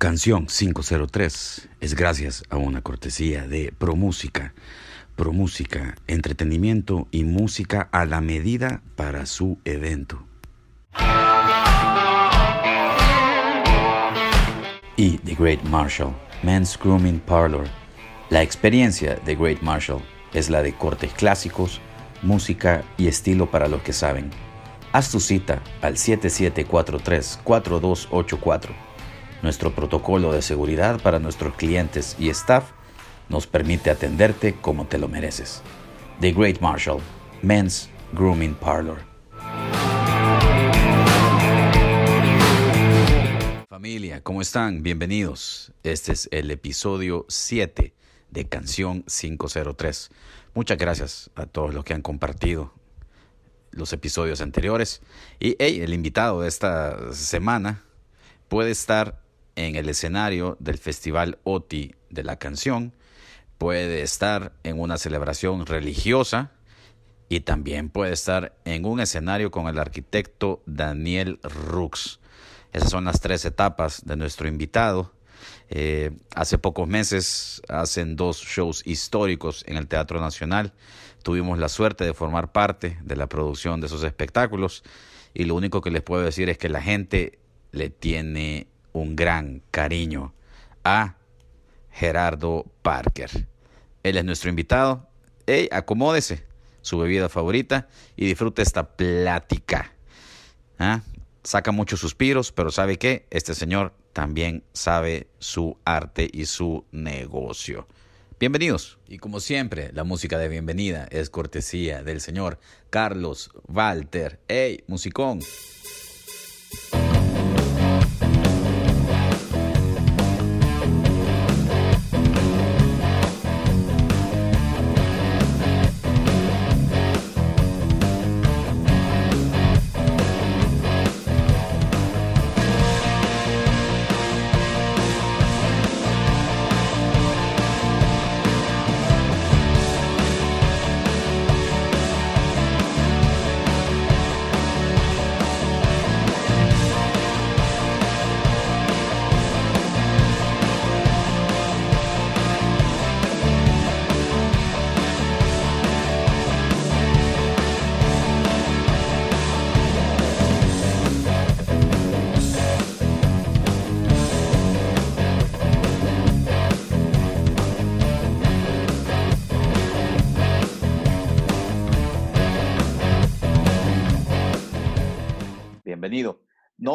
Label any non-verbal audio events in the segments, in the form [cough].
Canción 503 es gracias a una cortesía de ProMúsica. ProMúsica, entretenimiento y música a la medida para su evento. Y The Great Marshall, Men's Grooming Parlor. La experiencia de Great Marshall es la de cortes clásicos, música y estilo para los que saben. Haz tu cita al 7743-4284 nuestro protocolo de seguridad para nuestros clientes y staff nos permite atenderte como te lo mereces. The Great Marshall, Men's Grooming Parlor. Familia, ¿cómo están? Bienvenidos. Este es el episodio 7 de Canción 503. Muchas gracias a todos los que han compartido los episodios anteriores. Y el invitado de esta semana puede estar en el escenario del Festival OTI de la canción, puede estar en una celebración religiosa y también puede estar en un escenario con el arquitecto Daniel Rux. Esas son las tres etapas de nuestro invitado. Eh, hace pocos meses hacen dos shows históricos en el Teatro Nacional. Tuvimos la suerte de formar parte de la producción de esos espectáculos y lo único que les puedo decir es que la gente le tiene un gran cariño a Gerardo Parker. Él es nuestro invitado. Hey, acomódese su bebida favorita y disfrute esta plática. ¿Ah? Saca muchos suspiros, pero ¿sabe qué? Este señor también sabe su arte y su negocio. Bienvenidos. Y como siempre, la música de bienvenida es cortesía del señor Carlos Walter. ¡Hey, musicón!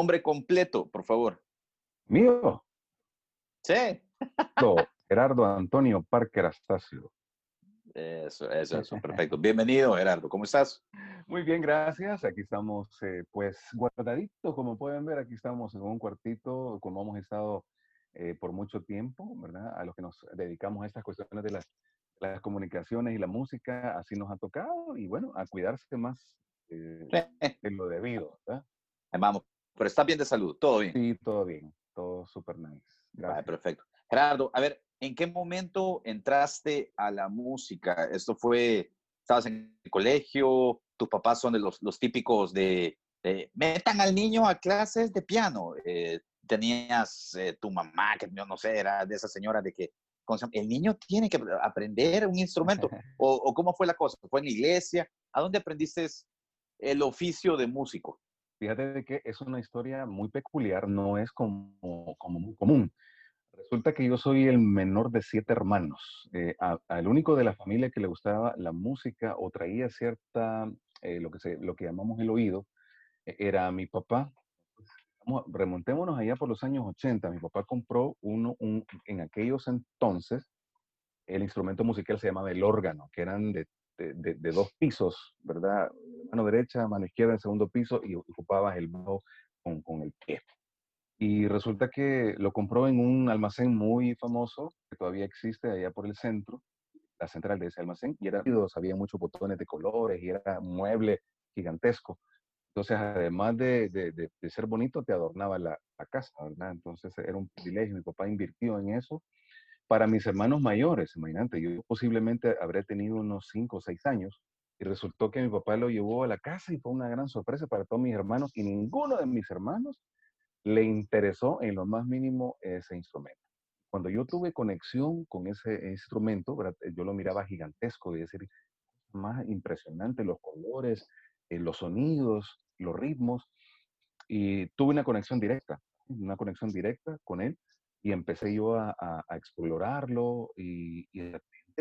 Nombre completo, por favor. ¿Mío? Sí. [laughs] Gerardo Antonio Parker Astacio. Eso, eso, eso, perfecto. Bienvenido, Gerardo. ¿Cómo estás? Muy bien, gracias. Aquí estamos, eh, pues, guardaditos, como pueden ver. Aquí estamos en un cuartito, como hemos estado eh, por mucho tiempo, ¿verdad? A los que nos dedicamos a estas cuestiones de las, las comunicaciones y la música, así nos ha tocado. Y bueno, a cuidarse más eh, de lo debido, ¿verdad? Vamos pero estás bien de salud, todo bien. Sí, todo bien, todo súper nice. Gracias. perfecto. Gerardo, a ver, ¿en qué momento entraste a la música? Esto fue, estabas en el colegio, tus papás son de los, los típicos de, metan al niño a clases de piano. Eh, tenías eh, tu mamá, que yo no sé, era de esa señora de que el niño tiene que aprender un instrumento. [laughs] o, ¿O cómo fue la cosa? ¿Fue en la iglesia? ¿A dónde aprendiste el oficio de músico? Fíjate que es una historia muy peculiar, no es como, como muy común. Resulta que yo soy el menor de siete hermanos. Eh, al único de la familia que le gustaba la música o traía cierta, eh, lo, que se, lo que llamamos el oído, e, era mi papá. remontémonos allá por los años 80. Mi papá compró uno, un, en aquellos entonces, el instrumento musical se llamaba el órgano, que eran de de, dos pisos, ¿verdad? Mano derecha, mano izquierda en segundo piso y ocupabas el bajo con, con el pie. Y resulta que lo compró en un almacén muy famoso, que todavía existe allá por el centro, la central de ese almacén, y era, había muchos botones de colores y era mueble gigantesco. Entonces, además de, de, de ser bonito, te adornaba la, la, casa, ¿verdad? Entonces, era un privilegio. Mi papá invirtió en eso para mis hermanos mayores, imagínate, yo posiblemente habré tenido unos 5 o 6 años y resultó que mi papá lo llevó a la casa y fue una gran sorpresa para todos mis hermanos y ninguno de mis hermanos le interesó en lo más mínimo ese instrumento. Cuando yo tuve conexión con ese instrumento, yo lo miraba gigantesco, y decir, más impresionante, los colores, eh, los sonidos, los ritmos, y tuve una conexión directa, una conexión directa con él, y empecé yo a, explorarlo, y, y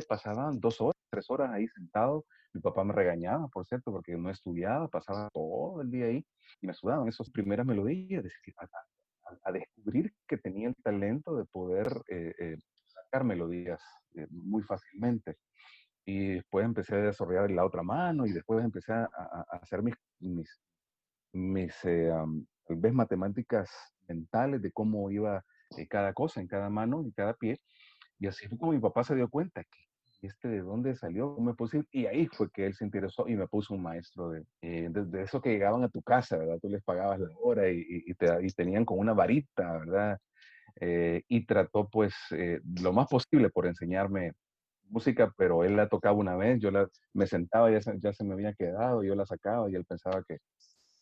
pasaban dos horas, tres horas ahí sentado, mi papá me regañaba, por cierto, porque no estudiaba, pasaba todo el día ahí, y me sudaban esas primeras melodías, a, a, descubrir que tenía el talento de poder eh, eh, sacar melodías eh, muy fácilmente. Y después empecé a desarrollar la otra mano y después empecé a, hacer mis, mis, mis eh, tal vez matemáticas mentales de cómo iba eh, cada cosa en cada mano y cada pie. Y así fue como mi papá se dio cuenta que este de dónde salió, me puse, y ahí fue que él se interesó y me puso un maestro de, eh, de, eso que llegaban a tu casa, ¿verdad? Tú les pagabas la hora y, y, te, y tenían con una varita, ¿verdad? y trató pues lo más posible por enseñarme música, pero él la tocaba una vez, yo la, me sentaba, ya ya se me había quedado, yo la sacaba y él pensaba que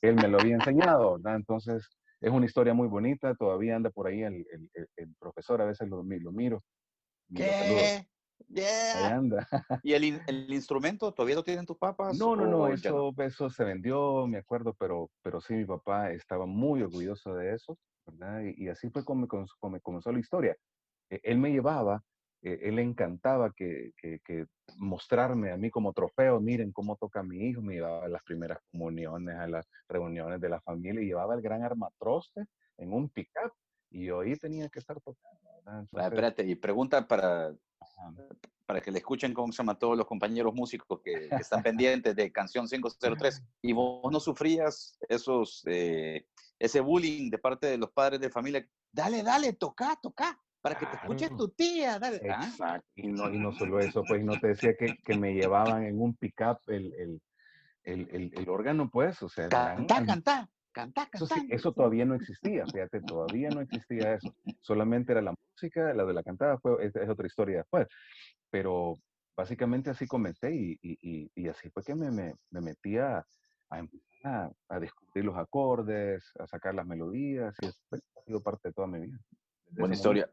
él me lo había enseñado, ¿verdad? Entonces, es una historia muy bonita, todavía anda por ahí el, el, profesor, a veces lo, lo miro. ¿Qué? Yeah. anda. [laughs] ¿Y el, el, instrumento todavía lo tienen tus papás? No, no, no, eso, eso se vendió, me acuerdo, pero, pero sí, mi papá estaba muy orgulloso de eso, ¿verdad? Y, así fue como, como comenzó la historia. E, él me llevaba eh, él le encantaba que, que, mostrarme a mí como trofeo, miren cómo toca mi hijo, me llevaba a las primeras comuniones, a las reuniones de la familia, y llevaba el gran armatroste en un pickup, y yo ahí tenía que estar tocando. Ah, espérate, y pregunta para, para que le escuchen cómo se llama todos los compañeros músicos que, están [laughs] pendientes de Canción 503, ¿y vos no sufrías esos, eh, ese bullying de parte de los padres de familia? Dale, dale, toca, toca para que te escuche tu tía. Dale. Exacto. Y no, y no solo eso, pues no te decía que, que me llevaban en un pickup el, el, el, el, órgano, pues, o sea. Canta, canta, canta, eso, eso todavía no existía, fíjate, todavía no existía eso. Solamente era la música, la de la cantada fue, es, otra historia después. Pero básicamente así comencé y, y, y, así fue que me, me, me metí a, a, a, descubrir los acordes, a sacar las melodías y eso ha sido parte de toda mi vida. Buena historia.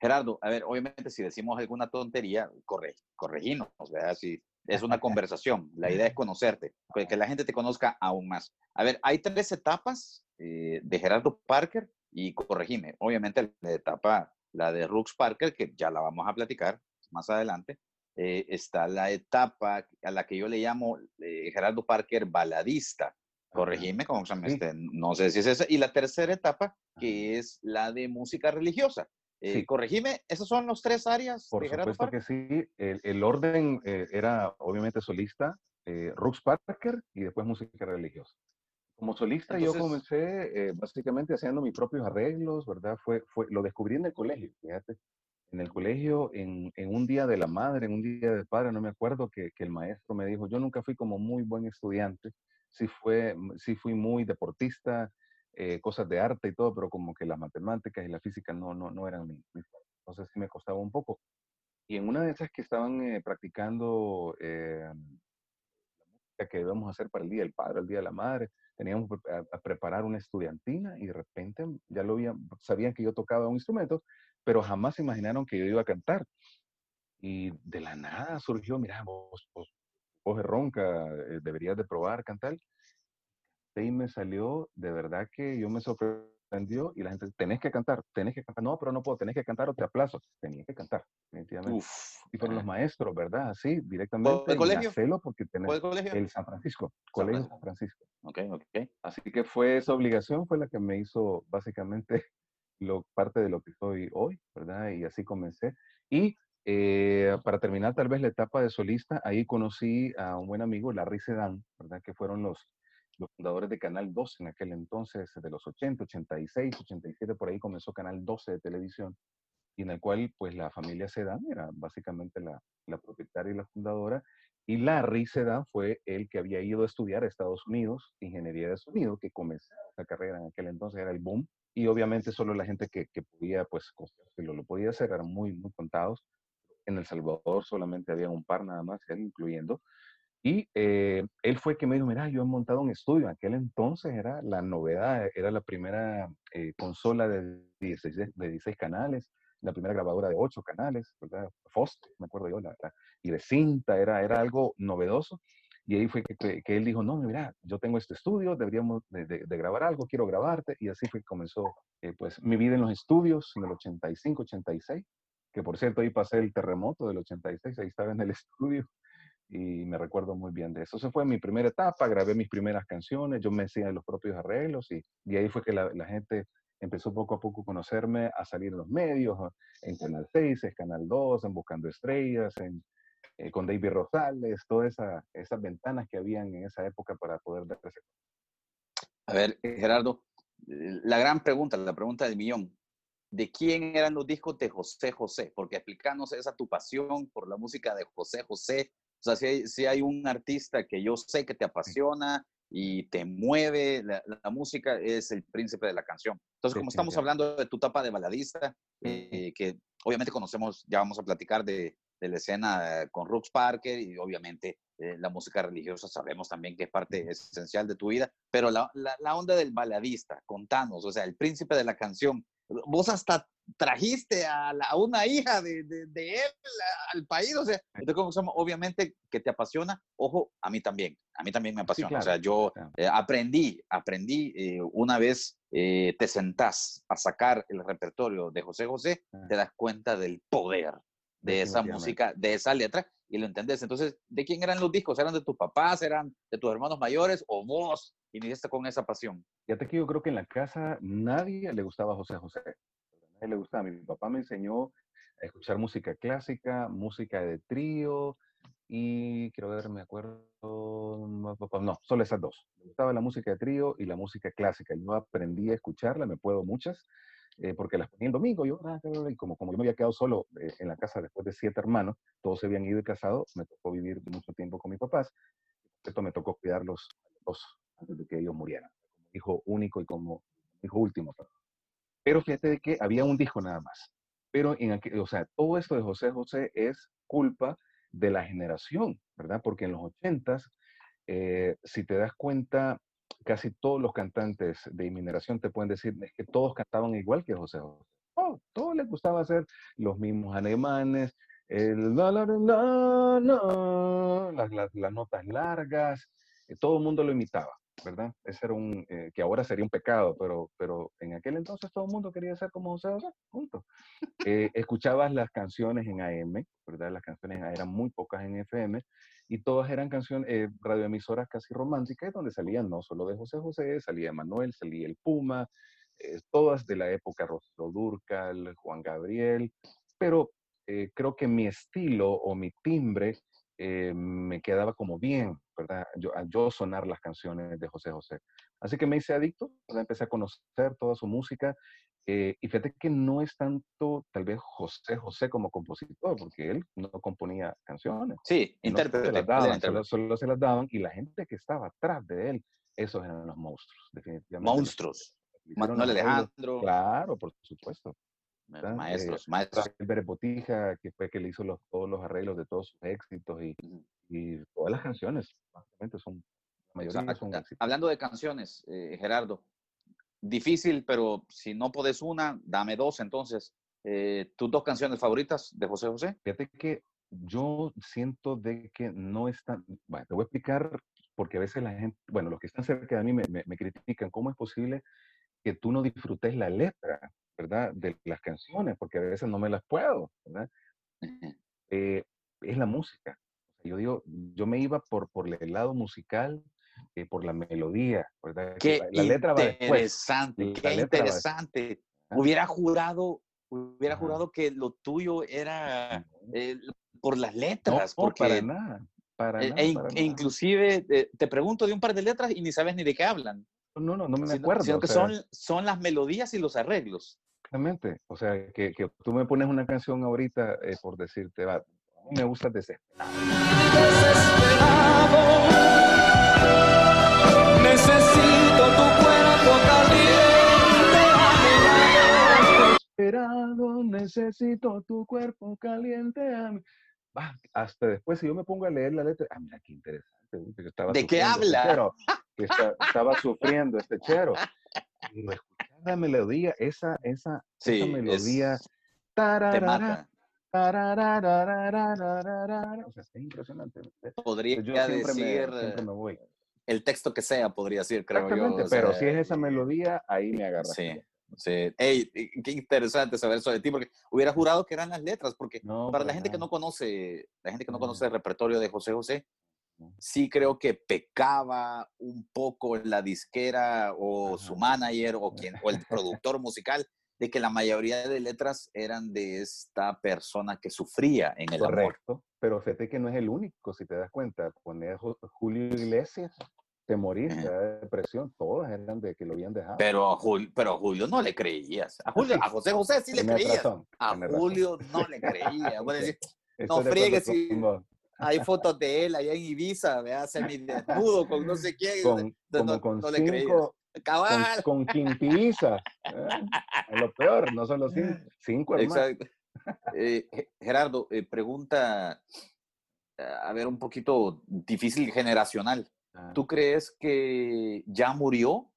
Gerardo, a ver, obviamente si decimos alguna tontería, corre, corregimos, ¿verdad? Si es una [laughs] conversación, la idea es conocerte, que la gente te conozca aún más. A ver, hay tres etapas eh, de Gerardo Parker y corregime. Obviamente la etapa, la de Rux Parker, que ya la vamos a platicar más adelante. Eh, está la etapa a la que yo le llamo eh, Gerardo Parker baladista. Corregime, como se este, no sé si es esa. Y la tercera etapa, que es la de música religiosa. Eh, corregime, ¿esas son los tres áreas? Por supuesto que sí. El, orden eh, era obviamente solista, eh, Parker y después música religiosa. Como solista yo comencé eh, básicamente haciendo mis propios arreglos, ¿verdad? Fue, fue, lo descubrí en el colegio, fíjate. En el colegio, en, en un día de la madre, en un día del padre, no me acuerdo que, que, el maestro me dijo, yo nunca fui como muy buen estudiante, sí, fue, sí fui muy deportista, eh, cosas de arte y todo, pero como que las matemáticas y la física no, no, no eran mis, Entonces sí me costaba un poco. Y en una de esas que estaban eh, practicando eh, la música que a hacer para el Día del Padre, el Día de la Madre, teníamos a, preparar una estudiantina y de repente ya lo habían, sabían que yo tocaba un instrumento, pero jamás se imaginaron que yo iba a cantar. Y de la nada surgió, mira, vos, vos, vos ronca, deberías de probar cantar y me salió, de verdad que yo me sorprendió y la gente, tenés que cantar, tenés que cantar, no, pero no puedo, tenés que cantar o te aplazo, tenía que cantar, definitivamente. y fueron los maestros, ¿verdad? Sí, directamente. ¿El colegio? porque tenés el colegio? El San Francisco, Colegio San Francisco. Ok, ok. Así que fue esa obligación, fue la que me hizo básicamente [laughs] lo, parte de lo que soy hoy, ¿verdad? Y así comencé. Y eh, para terminar tal vez la etapa de solista, ahí conocí a un buen amigo, Larry Sedan, ¿verdad? Que fueron los los fundadores de Canal 12 en aquel entonces, de los 80, 86, 87, por ahí comenzó Canal 12 de televisión, y en el cual pues la familia Sedan era básicamente la, la propietaria y la fundadora, y Larry Sedan fue el que había ido a estudiar a Estados Unidos, ingeniería de sonido, que comenzó la carrera en aquel entonces, era el boom, y obviamente solo la gente que, que podía, pues, que lo, lo podía hacer, eran muy, muy contados. En El Salvador solamente había un par nada más, él incluyendo, Y eh, él fue que me dijo, mira, yo he montado un estudio. En aquel entonces era la novedad, era la primera eh, consola de 16, de 16 canales, la primera grabadora de 8 canales, ¿verdad? Foster, me acuerdo yo, y de cinta, era, era algo novedoso. Y ahí fue que, que, él dijo, no, mira, yo tengo este estudio, deberíamos de, de, grabar algo, quiero grabarte. Y así fue que comenzó eh, pues mi vida en los estudios en el 85, 86, que por cierto ahí pasé el terremoto del 86, ahí estaba en el [laughs] estudio y me recuerdo muy bien de eso. Esa fue mi primera etapa, grabé mis primeras canciones, yo me hacía los propios arreglos y de ahí fue que la, la gente empezó poco a poco a conocerme, a salir en los medios, en Canal 6, en Canal 2, en Buscando Estrellas, en, eh, con David Rosales, todas esa, esas ventanas que habían en esa época para poder verse. A ver, Gerardo, la gran pregunta, la pregunta del millón. ¿De quién eran los discos de José José? Porque explícanos esa tu pasión por la música de José José. O sea, si hay, si hay un artista que yo sé que te apasiona y te mueve, la, música es el príncipe de la canción. Entonces, como estamos hablando de tu etapa de baladista, eh, que obviamente conocemos, ya vamos a platicar de, de la escena con Rooks Parker y obviamente eh, la música religiosa sabemos también que es parte esencial de tu vida, pero la, la, onda del baladista, contanos, o sea, el príncipe de la canción, vos hasta trajiste a, una hija de, de, él al país, o sea, entonces, obviamente que te apasiona, ojo, a mí también, a mí también me apasiona, o sea, yo eh, aprendí, aprendí, eh, una vez te sentás a sacar el repertorio de José José, ah. te das cuenta del poder de esa música, de esa letra, y lo entendés. Entonces, ¿de quién eran los discos? ¿Eran de tus papás? ¿Eran de tus hermanos mayores? ¿O vos iniciaste con esa pasión? Fíjate que yo creo que en la casa nadie le gustaba José José. Nadie le gustaba. Mi papá me enseñó a escuchar música clásica, música de trío, y quiero ver, me acuerdo, no, solo esas dos. Me gustaba la música de trío y la música clásica. Yo aprendí a escucharla, me puedo muchas, eh, porque las ponía el domingo, yo, ah, y como, como yo me había quedado solo eh, en la casa después de siete hermanos, todos se habían ido y casado, me tocó vivir mucho tiempo con mis papás, esto me tocó cuidarlos dos antes de que ellos murieran, como hijo único y como hijo último. Pero fíjate de que había un disco nada más. Pero, en aquel, o sea, todo esto de José José es culpa de la generación, ¿verdad? Porque en los ochentas, eh, si te das cuenta, casi todos los cantantes de inmineración te pueden decir que todos cantaban igual que José José. Oh, todos les gustaba hacer los mismos alemanes, el la, la, la, las, las, notas largas, eh, todo el mundo lo imitaba, ¿verdad? Ese era un, eh, que ahora sería un pecado, pero, pero en aquel entonces todo el mundo quería ser como José José, punto. Eh, escuchabas las canciones en AM, ¿verdad? Las canciones eran muy pocas en FM, y todas eran canciones, eh, radioemisoras casi románticas, donde salían no solo de José José, salía Manuel, salía el Puma, eh, todas de la época Rostro Durcal, Juan Gabriel, pero eh, creo que mi estilo o mi timbre me quedaba como bien, ¿verdad? Yo sonar las canciones de José José. Así que me hice adicto, empecé a conocer toda su música eh, y fíjate que no es tanto tal vez José José como compositor, porque él no componía canciones. Sí, intérprete. solo, se las daban y la gente que estaba atrás de él, esos eran los monstruos, definitivamente. Monstruos. Manuel Alejandro. Claro, por supuesto. Maestros, eh, maestros. El Botija, que fue que le hizo los, todos los arreglos de todos sus éxitos y, y todas las canciones, básicamente son, la mayoría son Hablando de canciones, eh, Gerardo, difícil, pero si no podés una, dame dos entonces. Eh, ¿Tus dos canciones favoritas de José José? Fíjate que yo siento de que no están, bueno, te voy a explicar porque a veces la gente, bueno, los que están cerca de mí me, me, critican, ¿cómo es posible que tú no disfrutes la letra, ¿verdad? De las canciones, porque a veces no me las puedo, ¿verdad? Eh, es la música. Yo digo, yo me iba por, por el lado musical eh, por la melodía, ¿verdad? Qué la, letra va interesante, qué interesante. Hubiera jurado, hubiera jurado que lo tuyo era eh, por las letras. No, porque, para nada. Para e, e, e inclusive eh, te pregunto de un par de letras y ni sabes ni de qué hablan. No, no, no me acuerdo. Sino que son, son las melodías y los arreglos. Exactamente. O sea, que, que tú me pones una canción ahorita por decirte, va, me gusta desesperado. Necesito tu cuerpo caliente Desesperado, necesito tu cuerpo caliente va, hasta después, si yo me pongo a leer la letra, ah, mira qué interesante. uy, que estaba ¿De qué este habla? chero, [laughs] que está- estaba sufriendo este chero. Escuchar la melodía, esa, esa, Sí, esa es- melodía. Te tararara, mata. tararararararara, O sea, es impresionante. Podría Yo siempre decir me, siempre me voy. El texto que sea, podría decir, creo yo. Exactamente, o pero sea, si es esa melodía, ahí me agarra. Sí, sí. Ey, qué interesante saber eso de ti, porque hubiera jurado que eran las letras, porque No, para la gente que no conoce, la gente que no No. conoce el repertorio de José José, sí creo que pecaba un poco la disquera o su Ajá. manager o quien o el [laughs] productor musical de que la mayoría de letras eran de esta persona que sufría en el amor. Pero fíjate que no es el único, si te das cuenta, poner Ju- Julio Iglesias, te morís, te Ajá. da depresión, todas eran de que lo habían dejado. Pero a Julio, pero a Julio no le creías. A Julio, a [laughs] José José sí le creías. razón, A tenés razón. Julio no le creía. Voy a [laughs] decir, Estoy no de friegues si- con hay fotos [laughs] de él allá en Ibiza, vea, semidesnudo con no sé quién. Con, no- con no le creías. cinco, con, Cabal. con quintiza. ¿eh? Es lo peor, no solo cinco, cinco hermanos. Exacto. Eh, Ge- Gerardo, eh, pregunta, eh, a ver, un poquito difícil generacional. Ah, ¿Tú crees que ya murió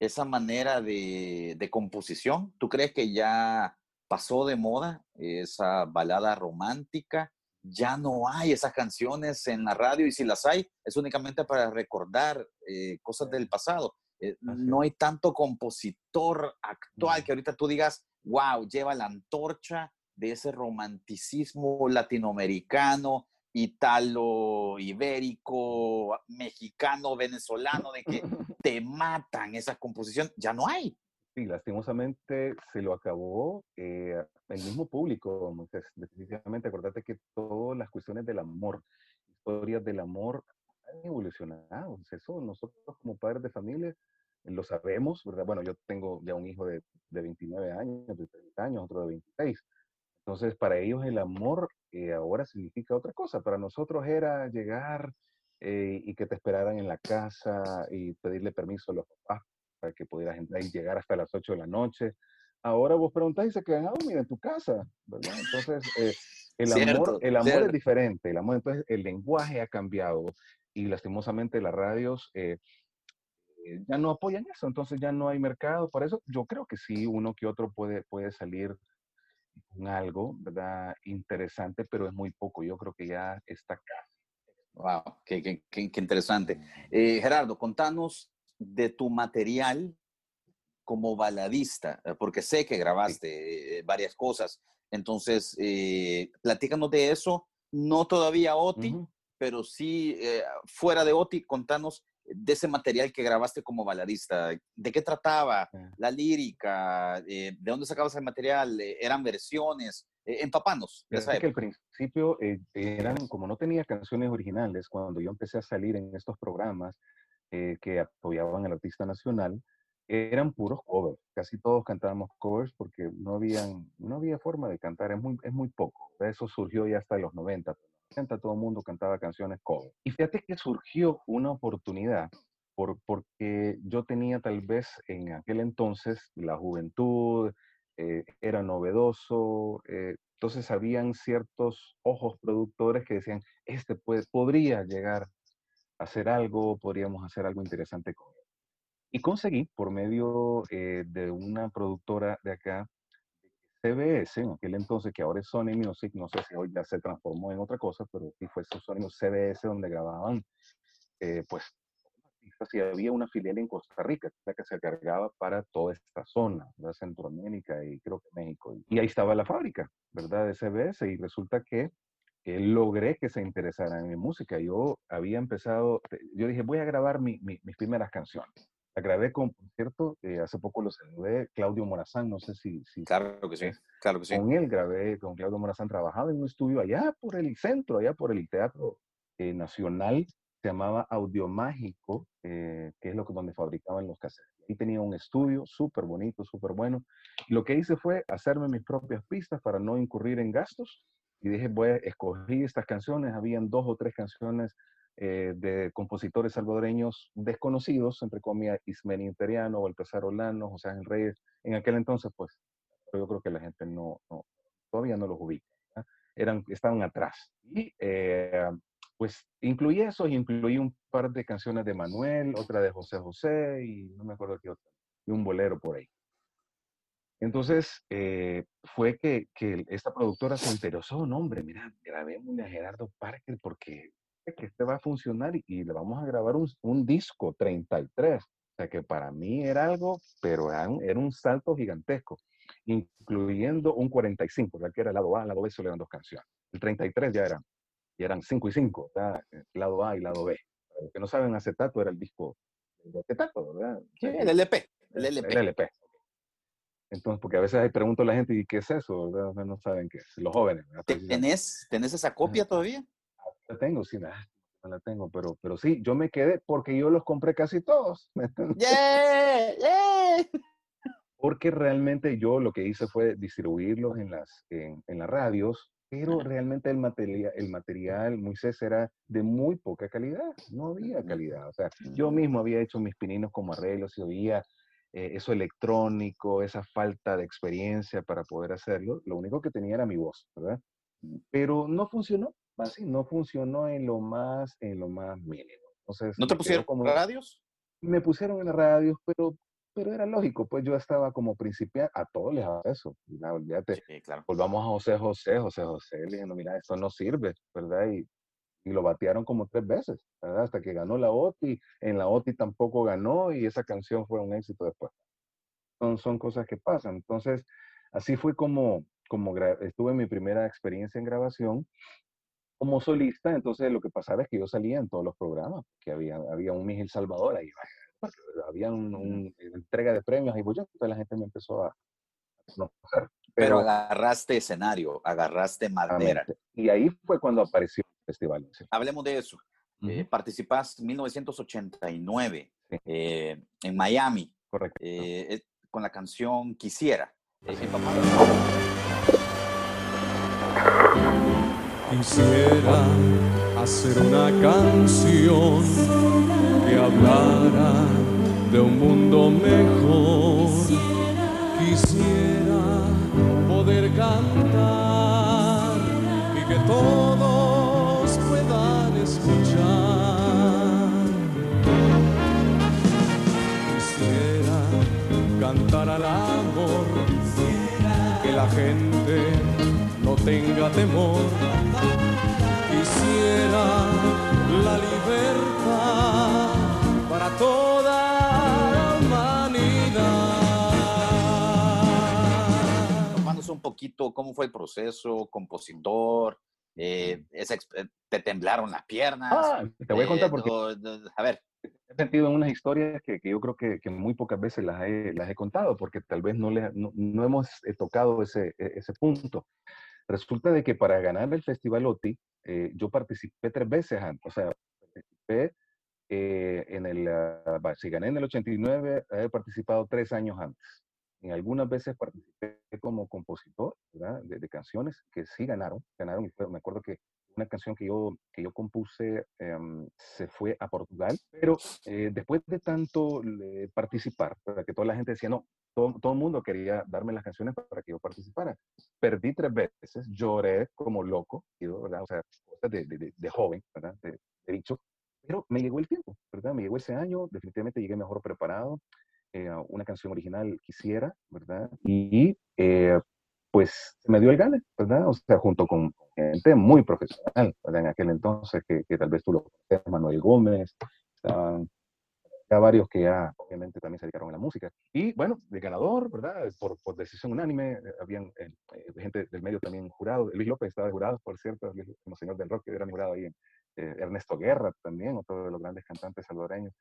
esa manera de, de composición? ¿Tú crees que ya pasó de moda esa balada romántica? Ya no hay esas canciones en la radio y si las hay es únicamente para recordar eh, cosas del pasado. Eh, no hay tanto compositor actual que ahorita tú digas, wow, lleva la antorcha de ese romanticismo latinoamericano, italo, ibérico, mexicano, venezolano, de que [laughs] te matan esa composición, ya no hay. Sí, lastimosamente se lo acabó eh, el mismo público, Moisés. Definitivamente, acordate que todas las cuestiones del amor, historias del amor han evolucionado. Eso nosotros como padres de familia lo sabemos, ¿verdad? Bueno, yo tengo ya un hijo de, de 29 años, de 30 años, otro de 26. Entonces, para ellos el amor eh, ahora significa otra cosa. Para nosotros era llegar eh, y que te esperaran en la casa y pedirle permiso a los papás para que pudieras entrar y llegar hasta las 8 de la noche. Ahora vos preguntás y se quedan a dormir en tu casa, ¿verdad? Entonces, eh, el amor, Cierto, el amor cierto. es diferente. El amor, entonces, el lenguaje ha cambiado y lastimosamente las radios eh, eh, ya no apoyan eso, entonces ya no hay mercado. Por eso yo creo que sí, uno que otro puede, puede salir con algo, ¿verdad? Interesante, pero es muy poco. Yo creo que ya está acá. Wow, qué, qué- qué- qué interesante. Eh, Gerardo, contanos de tu material como baladista, eh, porque sé que grabaste eh, varias cosas. Entonces, eh, platícanos de eso. No todavía OTI, Ujú. pero sí eh, fuera de OTI, contanos de ese material que grabaste como baladista. ¿De qué trataba? La lírica, eh, ¿de dónde sacabas el material? Eh, ¿Eran versiones? Eh, empapanos de esa Fíjate que al principio eh, eran, como no tenía canciones originales, cuando yo empecé a salir en estos programas que apoyaban al artista nacional, eran puros covers. Casi todos cantábamos covers porque no, habían, no había forma de cantar, es muy, es muy poco. Eso surgió ya hasta los 90. En los 90 todo el mundo cantaba canciones covers. Y fíjate que surgió una oportunidad por, porque yo tenía tal vez en aquel entonces la juventud, eh, era novedoso, eh, entonces habían ciertos ojos productores que decían, este puede, podría llegar a hacer algo, podríamos hacer algo interesante con él. Y conseguí, por medio eh, de una productora de acá, CBS, en aquel entonces, que ahora es Sony Music, no sé si hoy ya se transformó en otra cosa, pero sí fue Sony CBS donde grababan, eh, pues, artistas y había una filial en Costa Rica, la que se cargaba para toda esta zona, ¿verdad? Centroamérica y creo que México. Y ahí estaba la fábrica, ¿verdad? De CBS y resulta que eh, logré que se interesaran en mi música. Yo había empezado, yo dije, voy a grabar mi- mis primeras canciones. Con, por cierto, eh, hace poco lo saludé, Claudio Morazán, no sé si... si Claro que sí, claro que sí. con él grabé, con Claudio Morazán, trabajaba en un estudio allá por el centro, allá por el Teatro eh, Nacional, se llamaba Audio Mágico, eh, que es lo que, donde fabricaban los cassettes. Ahí tenía un estudio súper bonito, súper bueno. Y lo que hice fue hacerme mis propias pistas para no incurrir en gastos. Y dije, voy a escoger estas canciones. Habían dos o tres canciones eh, de compositores salvadoreños desconocidos, entre comillas, Ismeni Imperiano, Baltasar Olano, José Ángel Reyes. En aquel entonces, pues, yo creo que la gente no, no- todavía no los ubica. eran, estaban atrás. Y eh, pues incluí eso, incluí un par de canciones de Manuel, otra de José José y no me acuerdo qué otra, y un bolero por ahí. Entonces, eh, fue que, que, esta productora se interesó, no, hombre, mira, grabémosle a Gerardo Parker porque que este va a funcionar y, le vamos a grabar un, un, disco 33. O sea que para mí era algo, pero era un, era un salto gigantesco, incluyendo un 45, que era el lado A, el lado B solo eran dos canciones. El 33 ya eran, ya eran 5 y 5, el lado A y lado B. Los que no saben, acetato era el disco de acetato, ¿verdad? Sí, el LP. El LP. El LP. Entonces, porque a veces pregunto a la gente, ¿y qué es eso? No saben qué es. Los jóvenes. ¿Tenés, ¿Tenés esa copia todavía? La tengo, sí, la, la tengo, pero, pero sí, yo me quedé porque yo los compré casi todos. ¡Yeah! ¡Yeah! Porque realmente yo lo que hice fue distribuirlos en las, en, en las radios, pero realmente el material, el material, Moisés, era de muy poca calidad, no había calidad. O sea, yo mismo había hecho mis pininos como arreglos y oía eh, eso electrónico, esa falta de experiencia para poder hacerlo. Lo único que tenía era mi voz, ¿verdad? Pero no funcionó, así, no funcionó en lo más, en lo más mínimo. Entonces, ¿No te pusieron como radios? Me pusieron en radios, pero, pero era lógico, pues yo estaba como principiante, a todos les hago eso, olvídate, Sí, claro. volvamos a José José, José José, le dije, no, mira, esto no sirve, ¿verdad? Y, y lo batearon como tres veces, ¿verdad? Hasta que ganó la OTI, en la OTI tampoco ganó y esa canción fue un éxito después. Son, son cosas que pasan. Entonces, así fue como, como estuve en mi primera experiencia en grabación como solista, entonces lo que pasaba es que yo salía en todos los programas, que había, había un Miguel Salvador ahí, había una un entrega de premios y pues entonces la gente me empezó a. Pero, pero, agarraste escenario, agarraste madera. Y ahí fue cuando apareció el festival. Hablemos de eso. Uh -huh. eh, participas en 1989 sí. eh, en Miami. Correcto. Eh, con la canción Quisiera. Eh, papá... Quisiera hacer una canción que hablara de un mundo mejor. Quisiera poder cantar y que todos puedan escuchar. Quisiera cantar al amor, que la gente tenga temor quisiera la libertad para toda la humanidad. Tomándonos un poquito cómo fue el proceso, compositor, eh, esa, te temblaron las piernas. Ah, te voy a contar porque... Eh, a ver. He sentido en unas historias que, que yo creo que, que, muy pocas veces las he, las he contado, porque tal vez no, le, no, no hemos eh, tocado ese, ese punto. Resulta de que para ganar el Festival OTI, eh, yo participé tres veces antes. O sea, participé eh, en el, uh, si gané en el 89, he participado tres años antes. En algunas veces participé como compositor ¿verdad? De, de, canciones que sí ganaron. Ganaron me acuerdo que una canción que yo, que yo compuse um, se fue a Portugal, pero eh, después de tanto eh, participar, para que toda la gente decía, no, todo, todo, el mundo quería darme las canciones para que yo participara. Perdí tres veces, lloré como loco, ¿verdad? o sea, de, de, joven, ¿verdad? De, de, dicho, pero me llegó el tiempo, ¿verdad? Me llegó ese año, definitivamente llegué mejor preparado, eh, una canción original quisiera, ¿verdad? Y pues me dio el gane, ¿verdad? O sea, junto con gente muy profesional, ¿verdad? En aquel entonces, que, que tal vez tú lo conoces, Manuel Gómez, estaban ya varios que ya obviamente también se dedicaron a la música. Y bueno, de ganador, ¿verdad? Por, por decisión unánime, eh, habían eh, gente del medio también jurado. Luis López estaba de jurado, por cierto, como señor del rock, que era jurado ahí. Eh, Ernesto Guerra también, otro de los grandes cantantes salvadoreños.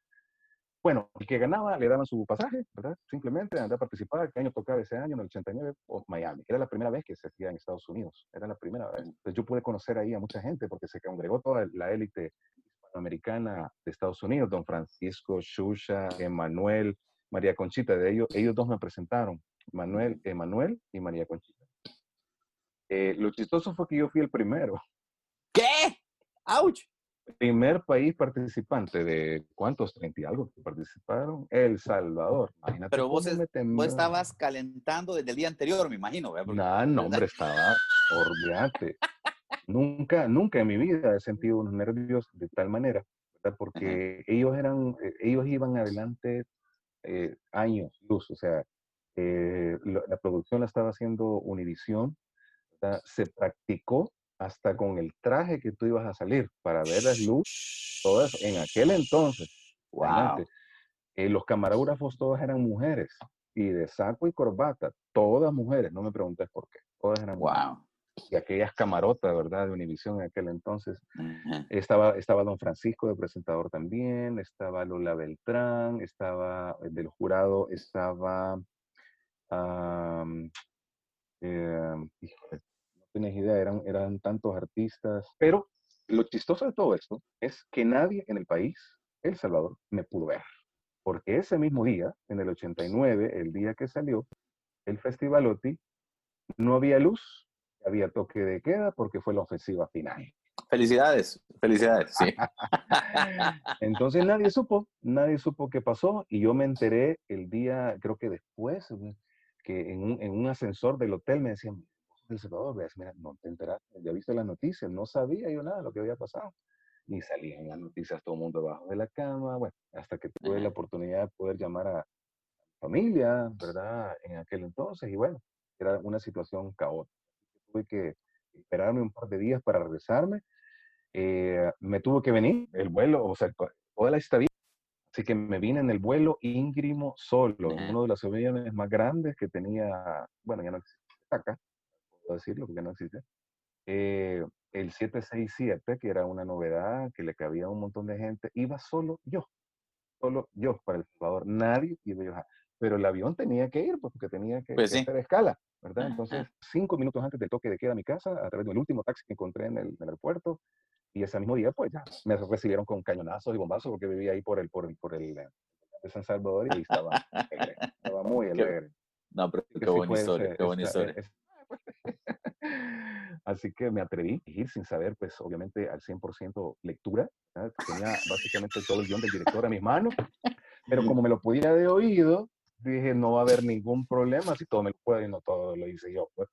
Bueno, el que ganaba le daban su pasaje, ¿verdad? Simplemente andar a participar, ¿qué año tocaba ese año? En el 89, o Miami. Era la primera vez que se hacía en Estados Unidos, era la primera vez. Entonces yo pude conocer ahí a mucha gente porque se congregó toda la élite hispanoamericana de Estados Unidos, don Francisco, Shusha, Emanuel, María Conchita, de ellos, ellos dos me presentaron, Manuel, Emanuel y María Conchita. Eh, lo chistoso fue que yo fui el primero. ¿Qué? ¡Auch! Primer país participante de cuántos, 30 y algo que participaron, El Salvador. Imagínate Pero vos, es, vos, estabas calentando desde el día anterior, me imagino. No, no, hombre, estaba, olvídate. Nunca, nunca en mi vida he sentido unos nervios de tal manera, ¿verdad? Porque ellos eran, eh, ellos iban adelante eh, años luz, o sea, eh, la producción la estaba haciendo Univisión, se practicó hasta con el traje que tú ibas a salir para ver la luz, todo eso, en aquel entonces. [laughs] Wow. los camarógrafos todos eran mujeres y de saco y corbata, todas mujeres, no me preguntes por qué, todas eran mujeres. Wow. Y aquellas camarotas, ¿verdad? De Univisión en aquel entonces. estaba, estaba Don Francisco de presentador también, estaba Lola Beltrán, estaba el del jurado, estaba... Um, no tienes idea, eran, eran tantos artistas. Pero lo chistoso de todo esto es que nadie en el país, El Salvador, me pudo ver porque ese mismo día, en el 89, el día que salió el Festival OTI, no había luz, había toque de queda porque fue la ofensiva final. Felicidades, felicidades, sí. [laughs] Entonces nadie supo, nadie supo qué pasó y yo me enteré el día, creo que después, que en un, en un ascensor del hotel me decían, El Salvador, mira, no te enteraste, ya viste las noticias, no sabía yo nada de lo que había pasado ni salía en las noticias todo el mundo debajo de la cama, bueno, hasta que tuve la oportunidad de poder llamar a familia, ¿verdad? En aquel entonces, y bueno, era una situación caótica. Tuve que esperarme un par de días para regresarme. Eh, me tuvo que venir el vuelo, o sea, toda la estadía. Así que me vine en el vuelo íngrimo solo, uno de los aviones más grandes que tenía, bueno, ya no existe acá, decirlo porque no existe. Eh, el 767, que era una novedad, que le cabía un montón de gente, iba solo yo, solo yo para El Salvador, nadie iba a viajar. Pero el avión tenía que ir pues, porque tenía que, pues hacer escala, ¿verdad? Entonces, cinco minutos antes del toque de queda a mi casa, a través del último taxi que encontré en el, aeropuerto, y ese mismo día, pues ya, me recibieron con cañonazos y bombazos porque vivía ahí por el, por el, por el de San Salvador y ahí estaba, [laughs] estaba muy alegre. No, pero qué, buena historia, qué buena historia. [laughs] Así que me atreví a ir sin saber, pues obviamente al 100% lectura. Tenía básicamente todo el guion del director a mis manos, pero como me lo podía de oído, dije, no va a haber ningún problema, si todo me lo puedo y no todo lo hice yo. Pues.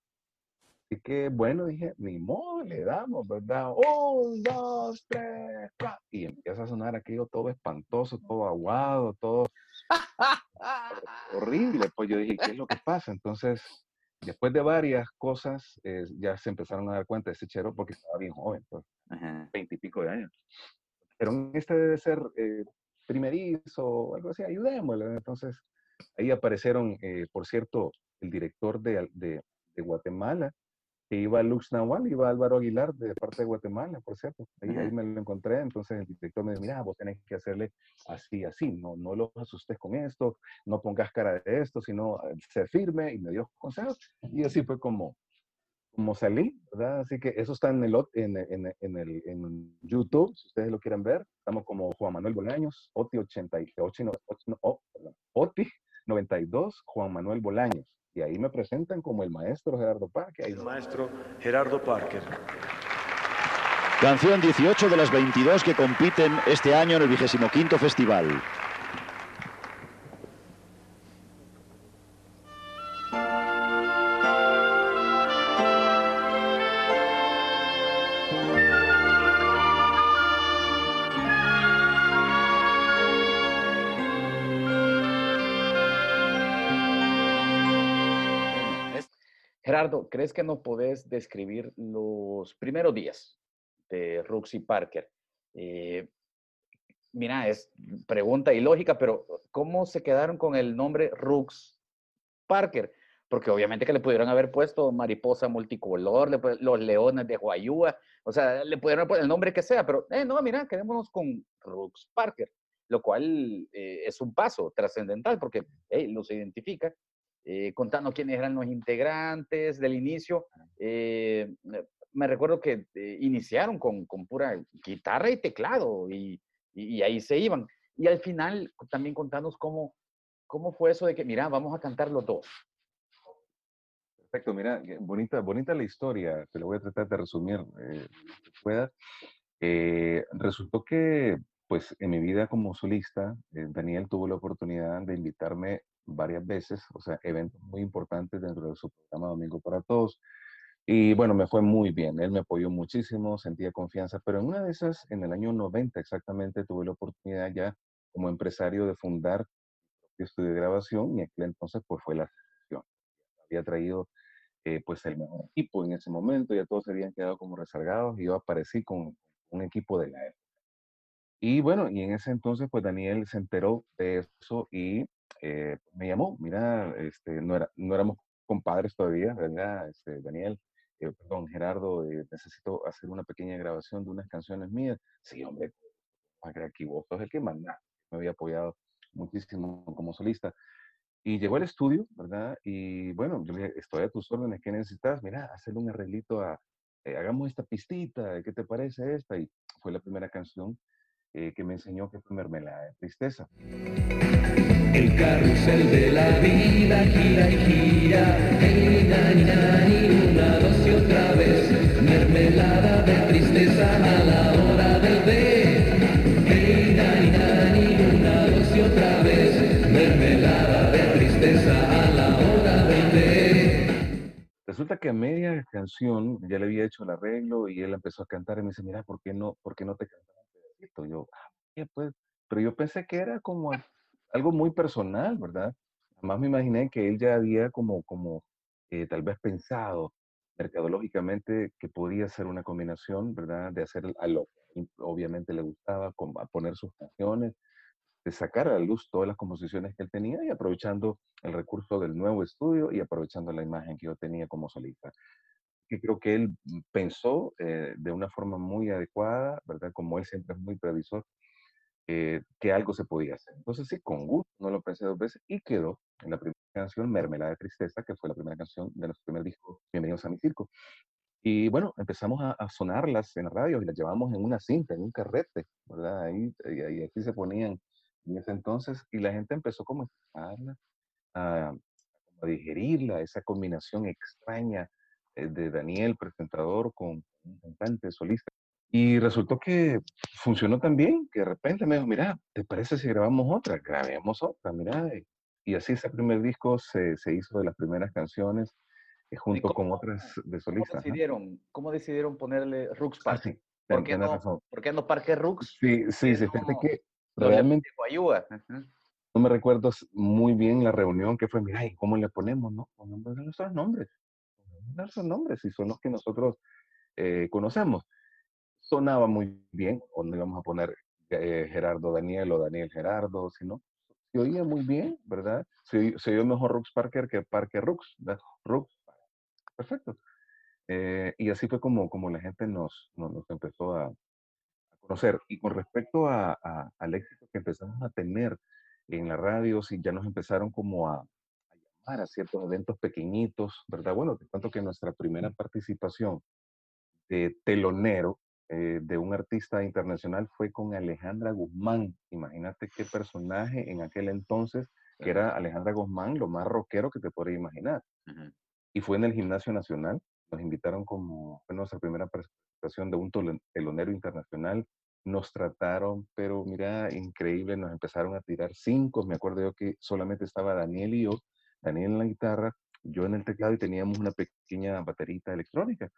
Así que bueno, dije, ni modo, le damos, ¿verdad? Un, dos, tres, cuatro. Y empieza a sonar aquello todo espantoso, todo aguado, todo [laughs] horrible. Pues yo dije, ¿qué es lo que pasa? Entonces después de varias cosas, eh, ya se empezaron a dar cuenta de ese chero porque estaba bien joven, pues, veintipico de años. Pero este debe ser eh, primerizo o algo así, ayudémosle. Entonces, ahí aparecieron, eh, por cierto, el director de, de, de Guatemala, iba Lux Nahual, iba Álvaro Aguilar de parte de Guatemala, por cierto. Ahí, me lo encontré, entonces el director me dijo, mira, vos tenés que hacerle así, así, no, no los asustes con esto, no pongas cara de esto, sino eh, ser firme, y me dio consejos, y así fue como, como salí, ¿verdad? Así que eso está en el, en, en, en el en YouTube, si ustedes lo quieren ver, estamos como Juan Manuel Bolaños, OTI 88, oh, OTI 92, Juan Manuel Bolaños. Y ahí me presentan como el maestro Gerardo Parker. El maestro Gerardo Parker. Canción 18 de las 22 que compiten este año en el 25 Festival. ¿Crees que nos podés describir los primeros días de Ruxy Parker? Eh, mira, es pregunta ilógica, pero ¿cómo se quedaron con el nombre Rux Parker? Porque obviamente que le pudieron haber puesto mariposa multicolor, los leones de Guayúa, o sea, le pudieron poner el nombre que sea, pero eh, no, mira, quedémonos con Rux Parker, lo cual eh, es un paso trascendental porque hey, los identifica eh, contando quiénes eran los integrantes del inicio. Eh, me recuerdo que eh, iniciaron con, con, pura guitarra y teclado y, y, ahí se iban. Y al final también contanos cómo, cómo fue eso de que, mira, vamos a cantar los dos. Perfecto, mira, bonita, bonita la historia, te lo voy a tratar de resumir, pueda. resultó que, pues, en mi vida como solista, Daniel tuvo la oportunidad de invitarme varias veces, o sea, eventos muy importantes dentro de su programa Domingo para Todos. Y bueno, me fue muy bien. Él me apoyó muchísimo, sentía confianza, pero en una de esas, en el año 90 exactamente, tuve la oportunidad ya como empresario de fundar mi estudio de grabación y aquel entonces pues fue la sesión. Había traído eh, pues el mejor equipo en ese momento, ya todos se habían quedado como rezagados y yo aparecí con un equipo de la época. Y bueno, y en ese entonces pues Daniel se enteró de eso y eh, me llamó, mira, este, no, era, no éramos compadres todavía, ¿verdad? Este, Daniel, eh, perdón, Gerardo, eh, necesito hacer una pequeña grabación de unas canciones mías. Sí, hombre, aquí vos sos el que manda. Me había apoyado muchísimo como solista. Y llegó al estudio, ¿verdad? Y bueno, yo le dije, estoy a tus órdenes, ¿qué necesitas? Mira, hacer un arreglito a, eh, hagamos esta pistita, ¿qué te parece esta? Y fue la primera canción que me enseñó que fue Mermelada de Tristeza. El carrusel de la vida gira y gira, hey, nani, nani, una, dos y otra vez, mermelada de tristeza a la hora del té. Hey, nani, nani, una, dos y otra vez, mermelada de tristeza a la hora del té. Resulta que a media canción ya le había hecho el arreglo y él empezó a cantar y me dice, mira, ¿por qué no, por qué no te cantas un? Yo, ah, pues, pero yo pensé que era como algo muy personal, ¿verdad? Además me imaginé que él ya había como, como eh, tal vez pensado mercadológicamente que podía ser una combinación, ¿verdad? De hacer a lo que obviamente le gustaba, a poner sus canciones, de sacar a la luz todas las composiciones que él tenía y aprovechando el recurso del nuevo estudio y aprovechando la imagen que yo tenía como solista. Que creo que él pensó eh, de una forma muy adecuada, ¿verdad? Como él siempre es muy previsor, eh, que algo se podía hacer. Entonces sí, con gusto, no lo pensé dos veces y quedó en la primera canción, Mermelada de Tristeza, que fue la primera canción de nuestro primer disco, Bienvenidos a mi circo. Y bueno, empezamos a, sonarlas en radio y las llevamos en una cinta, en un carrete, ¿verdad? Ahí, y, así se ponían en ese entonces y la gente empezó como a a, a digerirla, esa combinación extraña eh, de Daniel, presentador, con un cantante solista. Y resultó que funcionó tan bien que de repente me dijo, mira, ¿te parece si grabamos otra? Grabemos otra, mira. Y así ese primer disco se, se hizo de las primeras canciones eh, junto con otras de solistas. ¿cómo decidieron, ¿Cómo decidieron ponerle Rux ah, Park? sí, ¿Por, qué no, ¿Por qué no Parque Rux? Sí, sí, sí, fíjate no- que realmente Guayúa. no me recuerdo muy bien la reunión que fue, mira, ¿y cómo le ponemos? No, pongamos nuestros nombres. Pongamos nuestros nombres y son los que nosotros eh, conocemos. Sonaba muy bien, o no íbamos a poner eh, Gerardo Daniel o Daniel Gerardo, sino se oía muy bien, ¿verdad? Se, se oyó mejor Rux Parker que Parker Rux, ¿verdad? Rux, perfecto. Eh, y así fue como, como la gente nos, nos, nos empezó a, a conocer. Y con respecto a, a- al éxito que empezamos a tener en la radio, sí, ya nos empezaron como a, a llamar a ciertos eventos pequeñitos, ¿verdad? Bueno, te cuento que nuestra primera participación de telonero eh, de un artista internacional fue con Alejandra Guzmán. Imagínate qué personaje en aquel entonces, que era Alejandra Guzmán, lo más rockero que te podrías imaginar. Y fue en el Gimnasio Nacional. Nos invitaron como, fue nuestra primera presentación de un telonero internacional. Nos trataron, pero mira, increíble, nos empezaron a tirar cinco. Me acuerdo yo que solamente estaba Daniel y yo, Daniel en la guitarra, yo en el teclado y teníamos una pequeña baterita electrónica.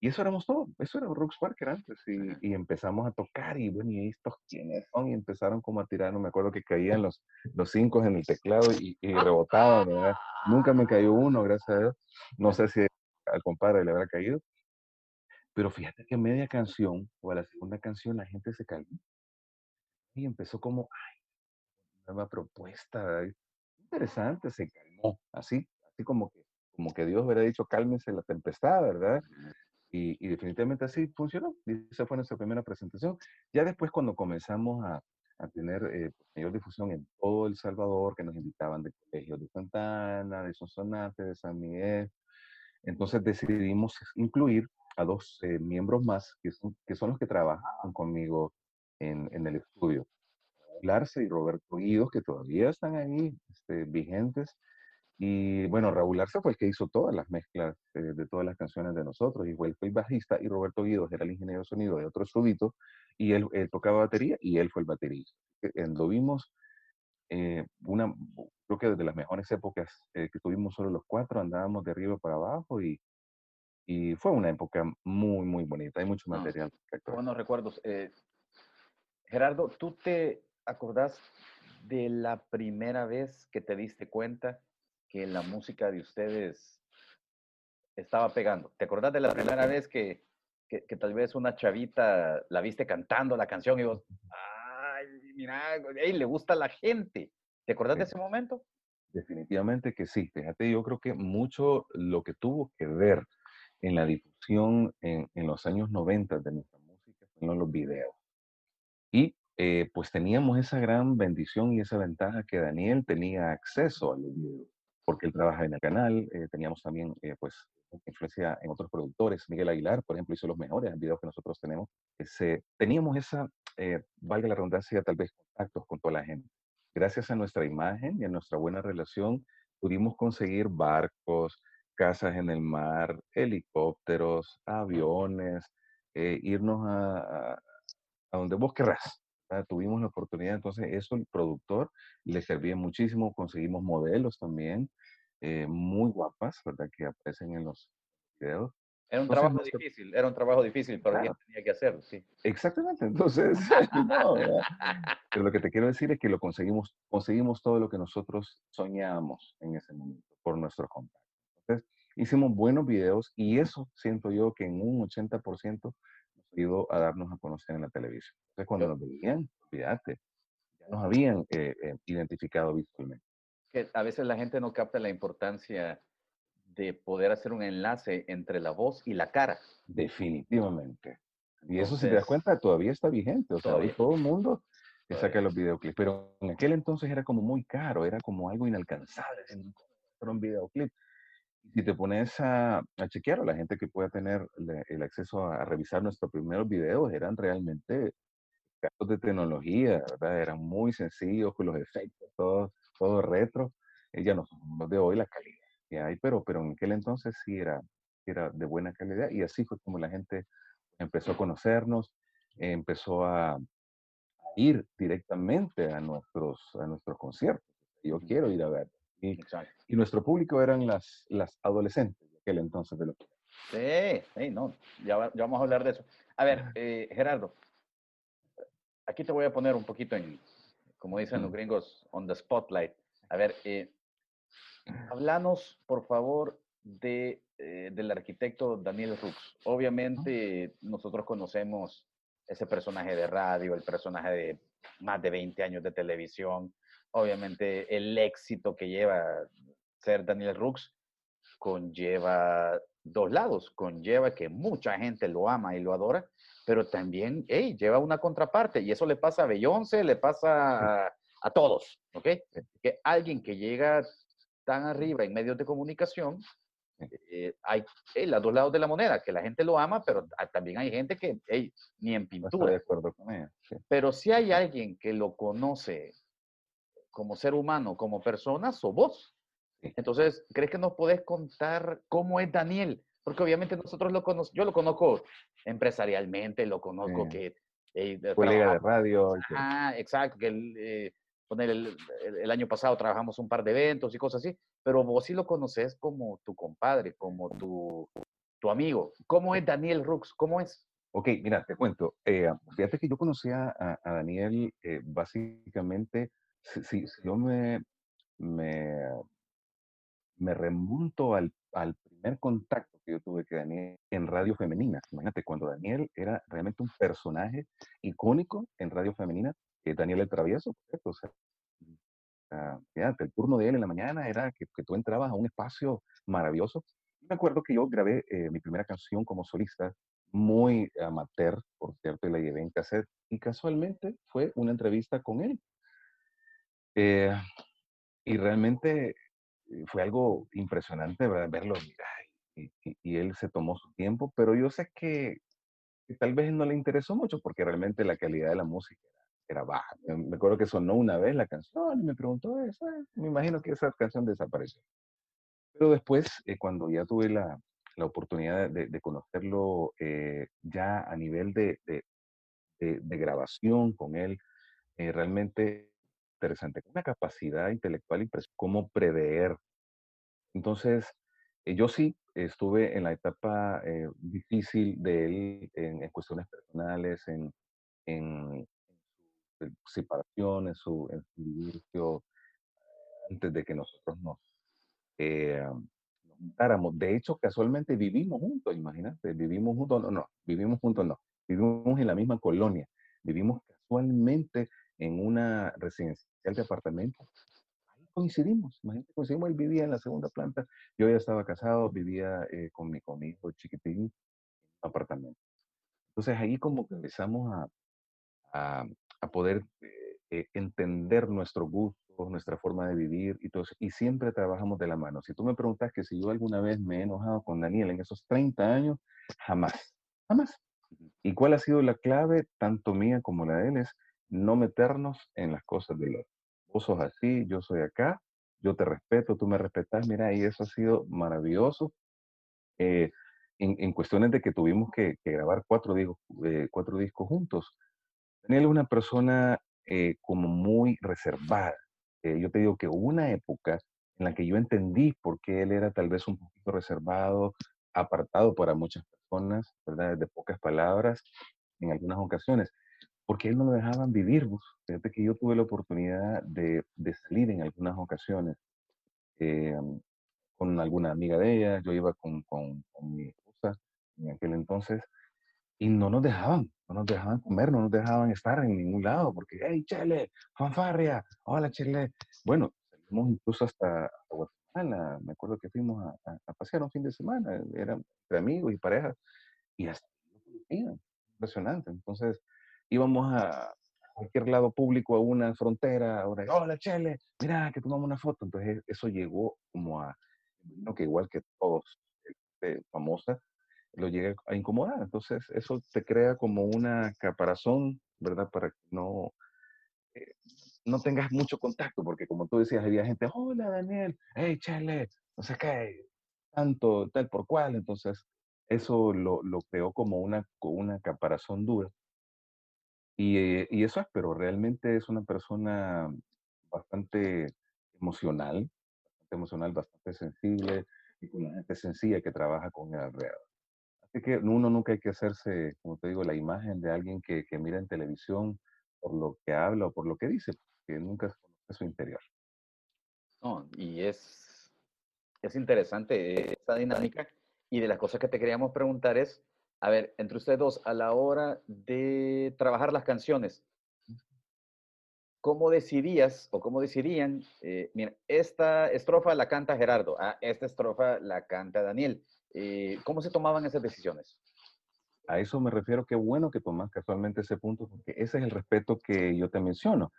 Y eso éramos todo, eso era Rux Parker antes. Y, y empezamos a tocar y bueno, ¿y estos quiénes son? Y empezaron como a tirar, no me acuerdo que caían los, los cinco en el teclado y, y rebotaban, ¿verdad? Nunca me cayó uno, gracias a Dios. No sé si al compadre le habrá caído. Pero fíjate que a media canción o a la segunda canción la gente se calmó y empezó como, ay, nueva propuesta, ay, interesante, se calmó, así, así como que, como que Dios hubiera dicho, cálmense la tempestad, ¿verdad? Y, y definitivamente así funcionó. Y esa fue nuestra primera presentación. Ya después cuando comenzamos a, a tener eh, mayor difusión en todo El Salvador, que nos invitaban de colegios de Santana, de Sonsonate, de San Miguel, entonces decidimos incluir a dos eh, miembros más que son, que son los que trabajaban conmigo en, en el estudio. Larce y Roberto Guidos, que todavía están ahí este, vigentes. Y bueno, Raúl Arce fue el que hizo todas las mezclas eh, de todas las canciones de nosotros, y fue, el bajista, y Roberto Guidos era el ingeniero de sonido de otro estudito, y él, él tocaba batería, y él fue el baterista. Eh, Lo vimos, eh, una, creo que desde las mejores épocas eh, que tuvimos solo los cuatro, andábamos de arriba para abajo, y, y fue una época muy, muy bonita. Hay mucho material. Buenos recuerdos. Gerardo, ¿tú te acordás de la primera vez que te diste cuenta que la música de ustedes estaba pegando? ¿Te acordás de la primera vez que, que, que tal vez una chavita la viste cantando la canción y vos, ay, mira, ey, le gusta a la gente? ¿Te acordás de ese momento? Definitivamente que sí. Fíjate, yo creo que mucho lo que tuvo que ver en la difusión en, en los años 90 de nuestra música fueron los videos. Y eh, pues teníamos esa gran bendición y esa ventaja que Daniel tenía acceso a los videos, porque él trabaja en el canal, eh, teníamos también eh, pues influencia en otros productores, Miguel Aguilar, por ejemplo, hizo los mejores videos que nosotros tenemos, ese, teníamos esa, eh, valga la redundancia, tal vez contactos con toda la gente. Gracias a nuestra imagen y a nuestra buena relación, pudimos conseguir barcos, casas en el mar, helicópteros, aviones, eh, irnos a, a- a donde vos querrás. ¿Verdad? Tuvimos la oportunidad, entonces eso el productor le servía muchísimo, conseguimos modelos también, eh, muy guapas, ¿verdad? Que aparecen en los videos. Era un Entonces, trabajo nuestro- difícil, era un trabajo difícil, pero Claro. tenía que hacerlo, sí. Exactamente, entonces, [laughs] no. Pero lo que te quiero decir es que lo conseguimos, conseguimos todo lo que nosotros soñábamos en ese momento por nuestro contacto. Entonces, hicimos buenos videos y eso siento yo que en un 80% nos ayudó a darnos a conocer en la televisión. Entonces, cuando nos veían, olvídate, ya nos habían eh, eh, identificado visualmente. que a veces la gente no capta la importancia de poder hacer un enlace entre la voz y la cara. Definitivamente. Y eso, si te das cuenta, todavía está vigente. O sea, hoy Todavía. todo el mundo que saca los videoclips. Pero en aquel entonces era como muy caro, era como algo inalcanzable. decir, "¿Cómo voy a hacer un videoclip. Si te pones a, a chequear, la gente que pueda tener le- el acceso a, a revisar nuestros primeros videos eran realmente casos de tecnología, ¿verdad? Eran muy sencillos con los efectos, todo, todo retro. Eh, ya no son los de hoy la calidad que hay, pero, pero en aquel entonces sí era, era de buena calidad y así fue como la gente empezó a conocernos, eh, empezó a, a ir directamente a nuestros, a nuestros conciertos. Yo quiero ir a ver. Y, Exacto. y nuestro público eran las, las adolescentes de aquel entonces de los Sí, sí, no, ya, ya vamos a hablar de eso. A ver, [laughs] eh, Gerardo, aquí te voy a poner un poquito en, como dicen los gringos, on the spotlight. A ver, eh, háblanos, por favor, de, eh, del arquitecto Daniel Rux. Obviamente, nosotros conocemos ese personaje de radio, el personaje de más de 20 años de televisión, obviamente el éxito que lleva ser Daniel Rux conlleva dos lados, conlleva que mucha gente lo ama y lo adora, pero también, hey, lleva una contraparte y eso le pasa a Beyoncé, le [laughs] pasa a, a todos, ¿ok? Que alguien que llega tan arriba en medios de comunicación, eh, hay hey, los dos lados de la moneda, que la gente lo ama, pero también hay gente que, hey, ni en No estoy de pintura. acuerdo con ella. sí. Pero si hay alguien que lo conoce como ser humano, como persona, sos vos. Entonces, ¿crees que nos podés contar cómo es Daniel? Porque obviamente nosotros lo conocemos, yo lo conozco empresarialmente, lo conozco que... eh, Colega de radio. y que- Ah, exacto, que el, eh, el, el- el año pasado trabajamos un par de eventos y cosas así, pero vos sí lo conoces como tu compadre, como tu, tu amigo. ¿Cómo es Daniel Rux? ¿Cómo es? Ok, mira, te cuento. eh, fíjate que yo conocí a, a- a Daniel eh, básicamente, si, si- si yo me, me, me remonto al, al primer contacto que yo tuve con Daniel en Radio Femenina. Imagínate, cuando Daniel era realmente un personaje icónico en Radio Femenina, eh, Daniel el Travieso, cierto, o sea, ah, el turno de él en la mañana era que, que tú entrabas a un espacio maravilloso. Me acuerdo que yo grabé eh, mi primera canción como solista, muy amateur, por cierto, y la llevé en cassette, y casualmente fue una entrevista con él. Eh, y realmente eh, fue algo impresionante verlo, mira, y, él se tomó su tiempo, pero yo sé que, tal vez no le interesó mucho porque realmente la calidad de la música era, baja. Me acuerdo que sonó una vez la canción y me preguntó eso, eh, me imagino que esa canción desapareció. Pero después, eh, cuando ya tuve la, la oportunidad de, conocerlo eh, ya a nivel de- de grabación con él, eh, realmente interesante. Una capacidad intelectual impresionante, cómo prever. Entonces, Eh, yo sí estuve en la etapa eh, difícil de él en, en cuestiones personales, en, en, en su separación, en su, en su divorcio, antes de que nosotros nos, eh, nos juntáramos. De hecho, casualmente vivimos juntos, imagínate, vivimos juntos, no, no, vivimos juntos, no, vivimos en la misma colonia, vivimos casualmente en una residencial de apartamentos. Ahí coincidimos, imagínate, coincidimos, él vivía en la segunda planta, yo ya estaba casado, vivía eh, con, mi, con mi hijo chiquitín en un apartamento. Entonces ahí como que empezamos a, a, a poder eh, eh, entender nuestros gustos, nuestra forma de vivir y todo eso, y siempre trabajamos de la mano. Si tú me preguntas que si yo alguna vez me he enojado con Daniel en esos 30 años, jamás, jamás. ¿Y cuál ha sido la clave, tanto mía como la de él? Es no meternos en las cosas del otro. Vos sos así, yo soy acá, yo te respeto, tú me respetas, mira, y eso ha sido maravilloso. Eh, en, en, cuestiones de que tuvimos que, que grabar cuatro discos, eh, cuatro discos juntos. Daniel es una persona eh, como muy reservada. Eh, yo te digo que hubo una época en la que yo entendí por qué él era tal vez un poquito reservado, apartado para muchas personas, ¿verdad? De pocas palabras en algunas ocasiones, porque él no lo dejaban vivir. Fíjate que yo tuve la oportunidad de, de salir en algunas ocasiones eh, con alguna amiga de ella, yo iba con, con, con mi esposa en aquel entonces, y no nos dejaban, no nos dejaban comer, no nos dejaban estar en ningún lado, porque, hey, Chele, fanfarria, hola, Chele. Bueno, salimos incluso hasta Guatemala, me acuerdo que fuimos a, a, a, pasear un fin de semana, eran entre amigos y parejas, y hasta impresionante. Entonces, íbamos a cualquier lado público, a una frontera, ahora, hola, Chele, mira, que tomamos una foto. Entonces, eso llegó como a, no, que igual que todos, este, famosa, lo llega a incomodar. Entonces, eso te crea como una caparazón, ¿verdad? Para que no, eh, no tengas mucho contacto, porque como tú decías, había gente, hola Daniel, hey, chale, no sé qué, tanto, tal por cual. Entonces, eso lo, lo creó como una, una caparazón dura. Y, eh, y eso es, pero realmente es una persona bastante emocional, bastante emocional, bastante sensible y con la gente sencilla que trabaja con él alrededor. Así que uno nunca hay que hacerse, como te digo, la imagen de alguien que, que mira en televisión por lo que habla o por lo que dice, porque nunca conoce su interior. No, y es, es interesante esta dinámica. Y de las cosas que te queríamos preguntar es, a ver, entre ustedes dos, a la hora de trabajar las canciones, ¿cómo decidías o cómo decidirían? Eh, mira, esta estrofa la canta Gerardo, ah, esta estrofa la canta Daniel. Eh, ¿Cómo se tomaban esas decisiones? A eso me refiero, qué bueno que tomas casualmente ese punto, porque ese es el respeto que yo te menciono.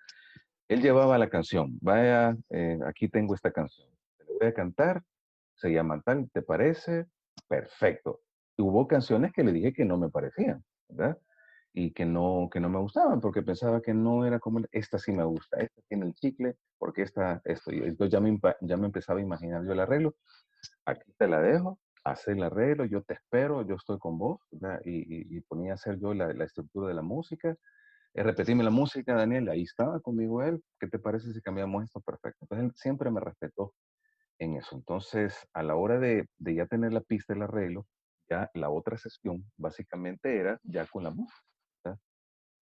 Él llevaba la canción, vaya, eh, aquí tengo esta canción, te la voy a cantar, se llama tal, ¿te parece? Perfecto. Hubo canciones que le dije que no me parecían, ¿verdad? Y que no, que no me gustaban, porque pensaba que no era como, esta sí me gusta, esta tiene el chicle, porque esta, esto. Y entonces ya me, ya me empezaba a imaginar yo el arreglo, aquí te la dejo, hacer el arreglo, yo te espero, yo estoy con vos, y, y, y, ponía a hacer yo la, la, estructura de la música, eh, repetirme la música, Daniel, ahí estaba conmigo él, ¿qué te parece si cambiamos esto? Perfecto. Entonces él siempre me respetó en eso. Entonces, a la hora de, de ya tener la pista del arreglo, ya la otra sesión básicamente era ya con la música.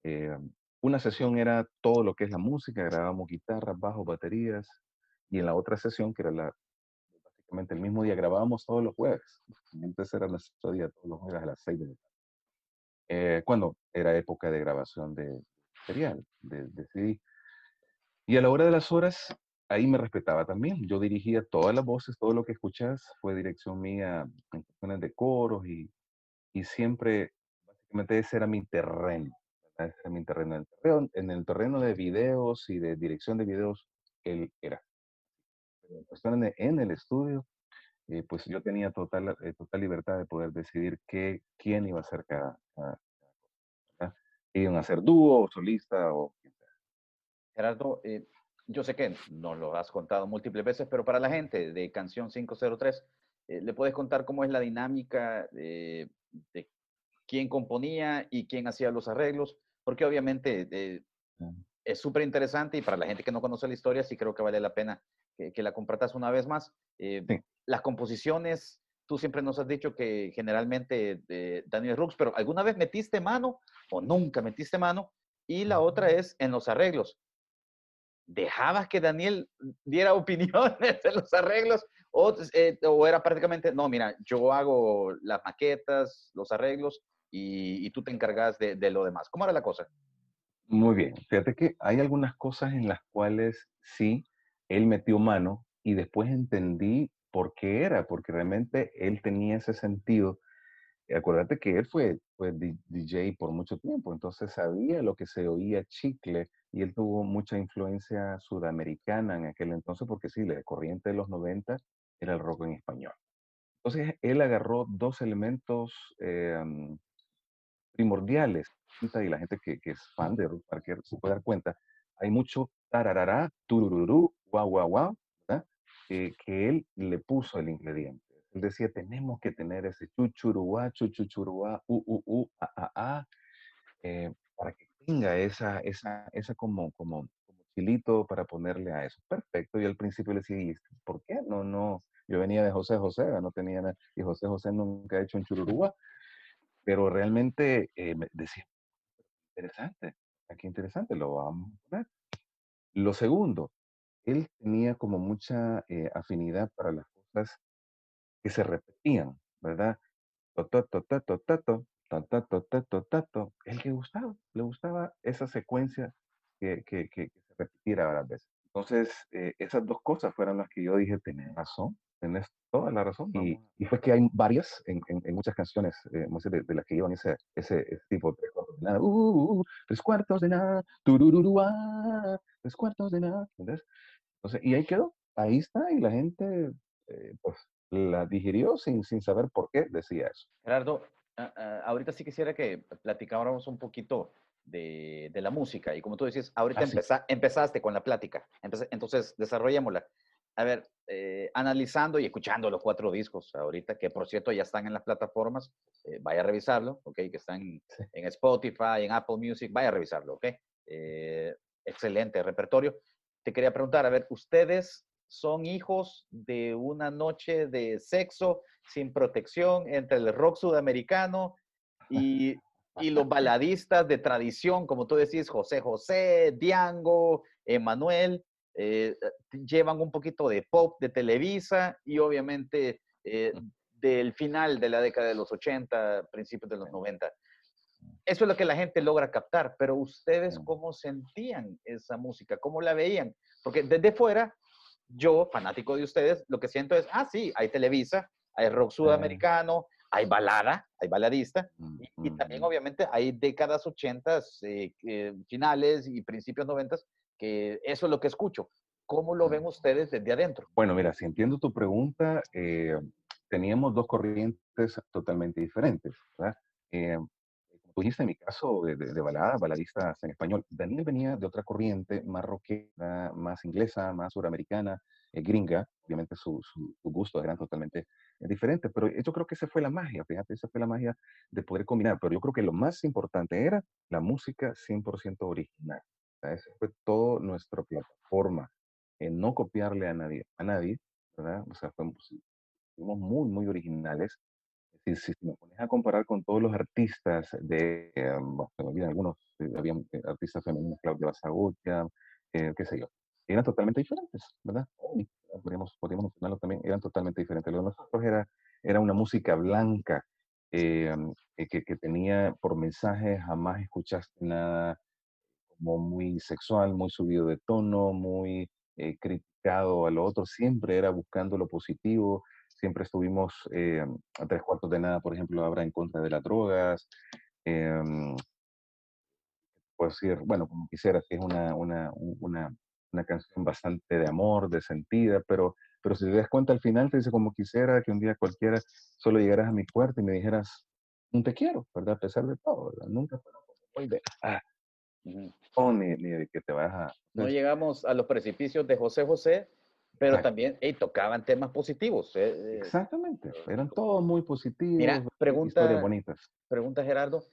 Eh, una sesión era todo lo que es la música, grabábamos guitarras, bajos, baterías, y en la otra sesión, que era la, el mismo día, grabábamos todos los jueves. Entonces era nuestro día, todos los jueves a las 6 de la tarde. Eh, cuando era época de grabación de material, de, de, CD. Y a la hora de las horas, ahí me respetaba también. Yo dirigía todas las voces, todo lo que escuchas fue dirección mía en cuestiones de coros y, y siempre, básicamente ese era mi terreno. Ese era mi terreno. En el terreno, en el terreno de videos y de dirección de videos, él era en cuestión en el estudio, eh, pues yo tenía total, eh, total libertad de poder decidir qué, quién iba a ser cada, cosa. Iban a ser dúo, solista o. Gerardo, eh, yo sé que nos lo has contado múltiples veces, pero para la gente de Canción 503, eh, ¿le puedes contar cómo es la dinámica de, de quién componía y quién hacía los arreglos? Porque obviamente es súper interesante y para la gente que no conoce la historia sí creo que vale la pena que, que la compartas una vez más. Eh, Sí. Las composiciones, tú siempre nos has dicho que generalmente de Daniel Rux, pero ¿alguna vez metiste mano o nunca metiste mano? Y la otra es en los arreglos. ¿Dejabas que Daniel diera [laughs] opiniones de los arreglos o, eh, o era prácticamente, no, mira, yo hago las maquetas, los arreglos y, y tú te encargas de, de lo demás? ¿Cómo era la cosa? Muy bien. Fíjate que hay algunas cosas en las cuales sí, él metió mano y después entendí por qué era, porque realmente él tenía ese sentido. Acuérdate que él fue, fue DJ por mucho tiempo, entonces sabía lo que se oía chicle y él tuvo mucha influencia sudamericana en aquel entonces, porque sí, la corriente de los 90 era el rock en español. Entonces él agarró dos elementos eh, mm, primordiales y la gente que, que es fan de Ruth Parker se puede dar cuenta, hay mucho tararará, turururú, guau, guau, guau. Eh, que él le puso el ingrediente. Él decía, tenemos que tener ese chuchuruá, chuchuchuruá, u, u, u, a, a, a, eh, para que tenga esa, esa, esa como, como, como chilito para ponerle a eso. Perfecto. Y al principio le decía, ¿y por qué? No, no. Yo venía de José José, no tenía nada, y José José nunca ha hecho un chururúa, pero realmente eh, decía, interesante, aquí interesante, lo vamos a poner. Lo segundo, él tenía como mucha eh, afinidad para las cosas que se repetían, ¿verdad? Totato, tato, tato, tato, tato, tato, el que gustaba, le gustaba esa secuencia que, que, que, que se repitiera varias veces. Entonces, eh, esas dos cosas fueron las que yo dije, tenés razón, tenés toda la razón. Y, y, fue que hay varias, en, en, en muchas canciones, eh, de, de, las que llevan ese, ese, ese tipo de tres cuartos de nada, uh, tres cuartos de nada, turururua, tres cuartos de nada, ¿entendés? Entonces, y ahí quedó, ahí está, y la gente, eh, pues, la digirió sin, sin saber por qué decía eso. Gerardo, uh, uh, ahorita sí quisiera que platicáramos un poquito de, de, la música. Y como tú decías, ahorita Ah, empeza, empezaste con la plática. Entonces, desarrollémosla. A ver, eh, analizando y escuchando los cuatro discos ahorita, que por cierto ya están en las plataformas, eh, vaya a revisarlo, ¿ok? Que están Sí. en Spotify, en Apple Music, vaya a revisarlo, ¿ok? Eh, excelente repertorio. Te quería preguntar, a ver, ¿ustedes son hijos de una noche de sexo sin protección entre el rock sudamericano y, y los baladistas de tradición, como tú decís, José José, Diango, Emanuel, eh, llevan un poquito de pop de Televisa y obviamente eh, del final de la década de los 80, principios de los 90. Eso es lo que la gente logra captar, pero ustedes cómo sentían esa música, cómo la veían, porque desde fuera yo, fanático de ustedes, lo que siento es, ah, sí, hay Televisa, hay rock sudamericano, hay balada, hay baladista, y, y también obviamente hay décadas 80, eh, eh, finales y principios 90, que eso es lo que escucho. ¿Cómo lo ven ustedes desde adentro? Bueno, mira, si entiendo tu pregunta, eh, teníamos dos corrientes totalmente diferentes, ¿verdad? Eh, dijiste, en mi caso de, de, de balada, baladistas en español, Daniel venía de otra corriente más rockera, más inglesa, más suramericana, eh, gringa, obviamente sus su, su gustos eran totalmente diferentes, pero yo creo que esa fue la magia, fíjate, esa fue la magia de poder combinar, pero yo creo que lo más importante era la música 100% original, o sea, esa fue toda nuestra plataforma, en no copiarle a nadie, a nadie, ¿verdad? O sea, fuimos, fuimos muy, muy originales. Si, si, me pones a comparar con todos los artistas de, eh, bueno, se me olvidan algunos, eh, había eh, artistas femeninas, Claudia Basagutia, eh, qué sé yo, eran totalmente diferentes, ¿verdad? Podríamos, podríamos mencionarlo también, eran totalmente diferentes. Lo de nosotros era, era una música blanca, eh, que, que tenía por mensaje, jamás escuchaste nada como muy sexual, muy subido de tono, muy eh, criticado a lo otro, siempre era buscando lo positivo, siempre estuvimos eh, a tres cuartos de nada, por ejemplo, ahora en contra de las drogas. Eh, puedo decir, bueno, como quisiera, que es una, una, una, una, canción bastante de amor, de sentida, pero, pero si te das cuenta al final, te dice como quisiera que un día cualquiera solo llegaras a mi puerta y me dijeras, un te quiero, ¿verdad? A pesar de todo, ¿verdad? Nunca fue muy de, ah, no, ni, ni, de que te vas a... No llegamos a los precipicios de José José, pero Exacto. también hey, tocaban temas positivos. Eh, Exactamente, eran todos muy positivos, Mira, pregunta, historias bonitas. Pregunta Gerardo,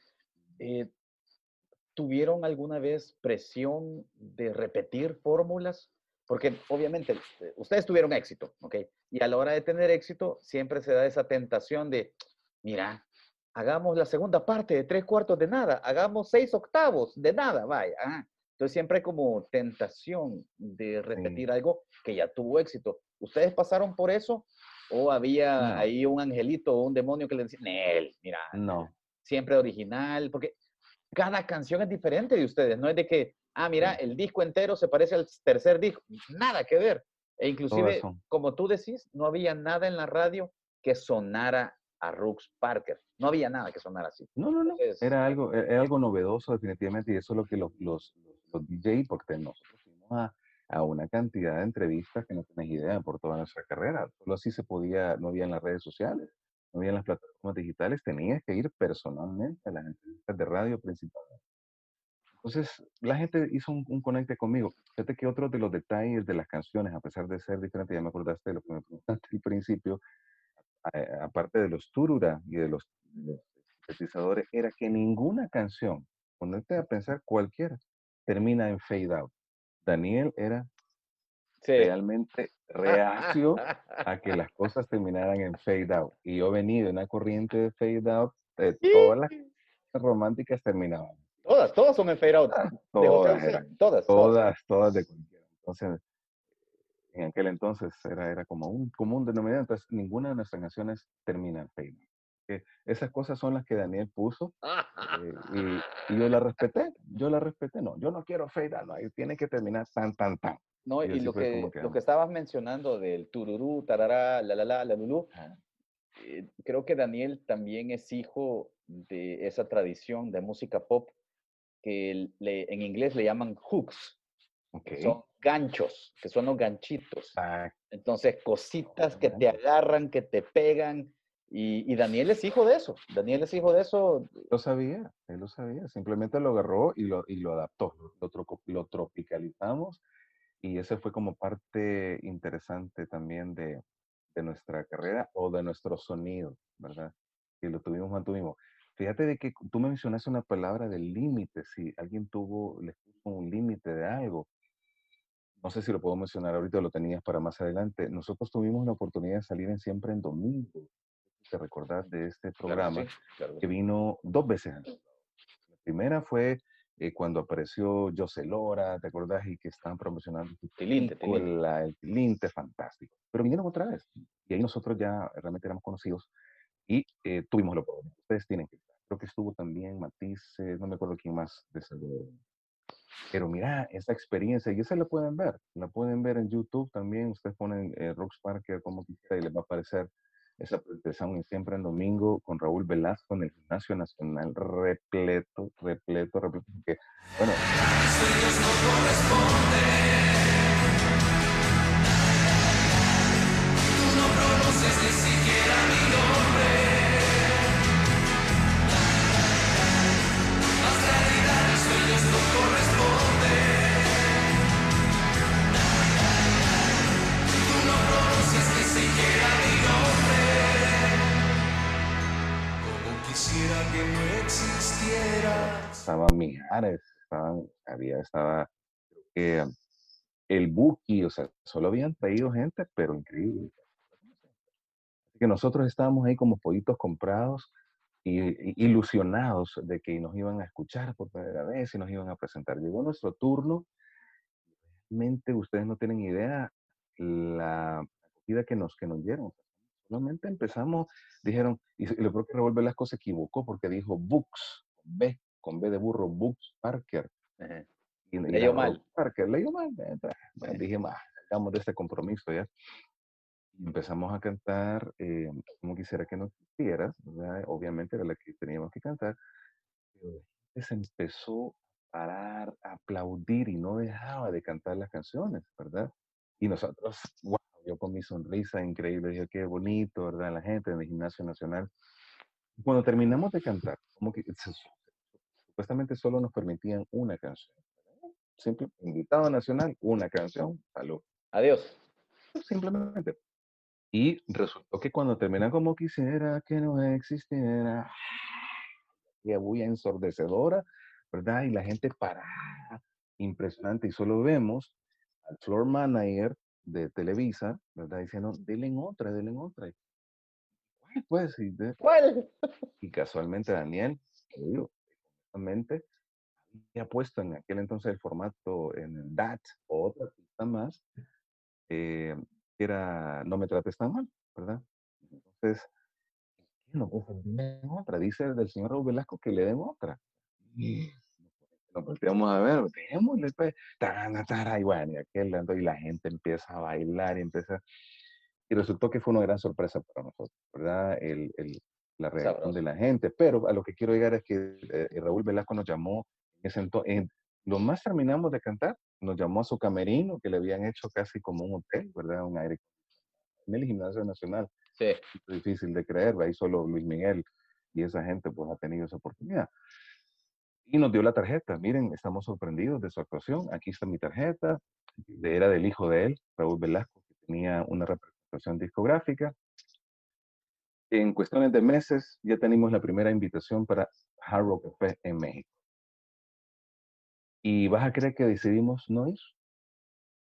eh, ¿tuvieron alguna vez presión de repetir fórmulas? porque obviamente eh, ustedes tuvieron éxito, ¿ok? Y a la hora de tener éxito, siempre se da esa tentación de, mira, hagamos la segunda parte de tres cuartos de nada, hagamos seis octavos de nada, vaya. ah. Entonces siempre hay como tentación de repetir algo que ya tuvo éxito. ¿Ustedes pasaron por eso? ¿O había No. ahí un angelito o un demonio que le decía, Nel, mira, No, siempre original? Porque cada canción es diferente de ustedes, no es de que, ah, mira, el disco entero se parece al tercer disco, nada que ver. E inclusive, como tú decís, no había nada en la radio que sonara a Rooks Parker. No había nada que sonara así. no, no, no. Entonces, Era algo, e- era algo novedoso definitivamente y eso es lo que los, los, los, DJ, porque nosotros fuimos a, a una cantidad de entrevistas que no tenés idea por toda nuestra carrera. Solo así se podía, no había en las redes sociales, no había en las plataformas digitales, tenías que ir personalmente a las entrevistas de radio principalmente. Entonces, la gente hizo un, un conecte conmigo. Fíjate que otro de los detalles de las canciones, a pesar de ser diferentes, ya me acordaste de lo que me preguntaste al principio, aparte de los turura y de los, de los sintetizadores, era que ninguna canción, ponerte a pensar cualquiera, termina en fade out. Daniel era sí. realmente [laughs] reacio a que las cosas terminaran en fade out. Y yo venía de una corriente de fade out, de todas las románticas terminaban. Todas, todas son en fade out. Ah, Todas, eran, todas, todas. todas, todas de cualquiera. Entonces, en aquel entonces era, era como un común denominador. Entonces, ninguna de nuestras canciones termina en fade out. Que esas cosas son las que Daniel puso eh, y, y yo la [laughs] respeté. Yo la respeté. No, yo no quiero out. No, ahí tiene que terminar tan, tan, tan. No, Y y lo que, como lo que estabas mencionando del tururú, tarará, la la la, la lulú, eh, creo que Daniel también es hijo de esa tradición de música pop que le- en inglés le llaman hooks, Ok. que son ganchos, que son los ganchitos. Ah, Entonces, cositas que te agarran, que te pegan. Y, y Daniel es hijo de eso. Daniel es hijo de eso. lo sabía, él lo sabía. Simplemente lo agarró y lo, y lo adaptó. Lo, lo tropicalizamos y ese fue como parte interesante también de, de nuestra carrera o de nuestro sonido, ¿verdad? Que lo tuvimos, mantuvimos. Fíjate de que tú me mencionaste una palabra del límite, si alguien tuvo, le puso un límite de algo. No sé si lo puedo mencionar ahorita lo tenías para más adelante. Nosotros tuvimos la oportunidad de salir en Siempre en Domingo. ¿Te recordás de este programa? Claro que sí, claro que vino dos veces. La primera fue eh, cuando apareció José Lora, ¿te acordás? Y que estaban promocionando tilinte. película, el Tilinte, fantástico. Pero vinieron otra vez. Y ahí nosotros ya realmente éramos conocidos y eh, tuvimos la oportunidad. Ustedes tienen que estar. Creo que estuvo también Matisse, no me acuerdo quién más de ese Pero mira, esa experiencia, y esa la pueden ver, la pueden ver en YouTube también. Ustedes ponen eh, Rox Parker como quisiera y les va a aparecer esa presentación en siempre en domingo con Raúl Velasco en el Gimnasio Nacional repleto, repleto, repleto. Porque, bueno, Quisiera estaba, um, el Buki, o sea, solo habían traído gente, pero increíble. Así que nosotros estábamos ahí como pollitos comprados y, ilusionados de que nos iban a escuchar por primera vez y nos iban a presentar. Llegó nuestro turno, realmente ustedes no tienen idea la acogida que nos, que nos dieron. Solamente empezamos, dijeron, y, creo que Raúl Velasco se equivocó porque dijo Books, B, con B de burro, Books Parker. Y, Leyó mal. Parker, leyó mal. Bueno, dije, más, hagamos de este compromiso ya. Empezamos a cantar, eh, como quisiera que no existieras, ¿verdad? obviamente era la que teníamos que cantar, se empezó a parar, a aplaudir y no dejaba de cantar las canciones, ¿verdad? Y nosotros, wow, yo con mi sonrisa increíble, dije, qué bonito, ¿verdad? La gente en el Gimnasio Nacional. Cuando terminamos de cantar, como que supuestamente solo nos permitían una canción. Simple, invitado nacional, una canción, salud. Adiós. Simplemente. Y resultó que cuando terminan como quisiera que no existiera, y bulla ensordecedora, ¿verdad? Y la gente parada, impresionante, y solo vemos al floor manager de Televisa, ¿verdad? Diciendo, denle otra, denle otra. Y, "¿Cuál, Pues, y, de- ¿Cuál? y casualmente Daniel, digo, había puesto en aquel entonces el formato en el DAT o otra pista más, eh, era No me trates tan mal, ¿verdad? Entonces, no, pues denle otra, dice el del señor Raúl Velasco que le den otra. Y nos volteamos a ver, démosle, pues, tarana, tara, y bueno, y aquel ando, y la gente empieza a bailar y empieza, y resultó que fue una gran sorpresa para nosotros, ¿verdad? El, el- la reacción de Sabroso. la gente, pero a lo que quiero llegar es que eh, Raúl Velasco nos llamó, ese ento- en, lo más terminamos de cantar, nos llamó a su camerino, que le habían hecho casi como un hotel, ¿verdad? Un aire en el gimnasio nacional, Sí. difícil de creer, ahí solo Luis Miguel y esa gente pues ha tenido esa oportunidad. Y nos dio la tarjeta, miren, estamos sorprendidos de su actuación, aquí está mi tarjeta, era del hijo de él, Raúl Velasco, que tenía una representación discográfica. En cuestiones de meses ya tenemos la primera invitación para Hard Rock Café en México. Y vas a creer que decidimos no ir.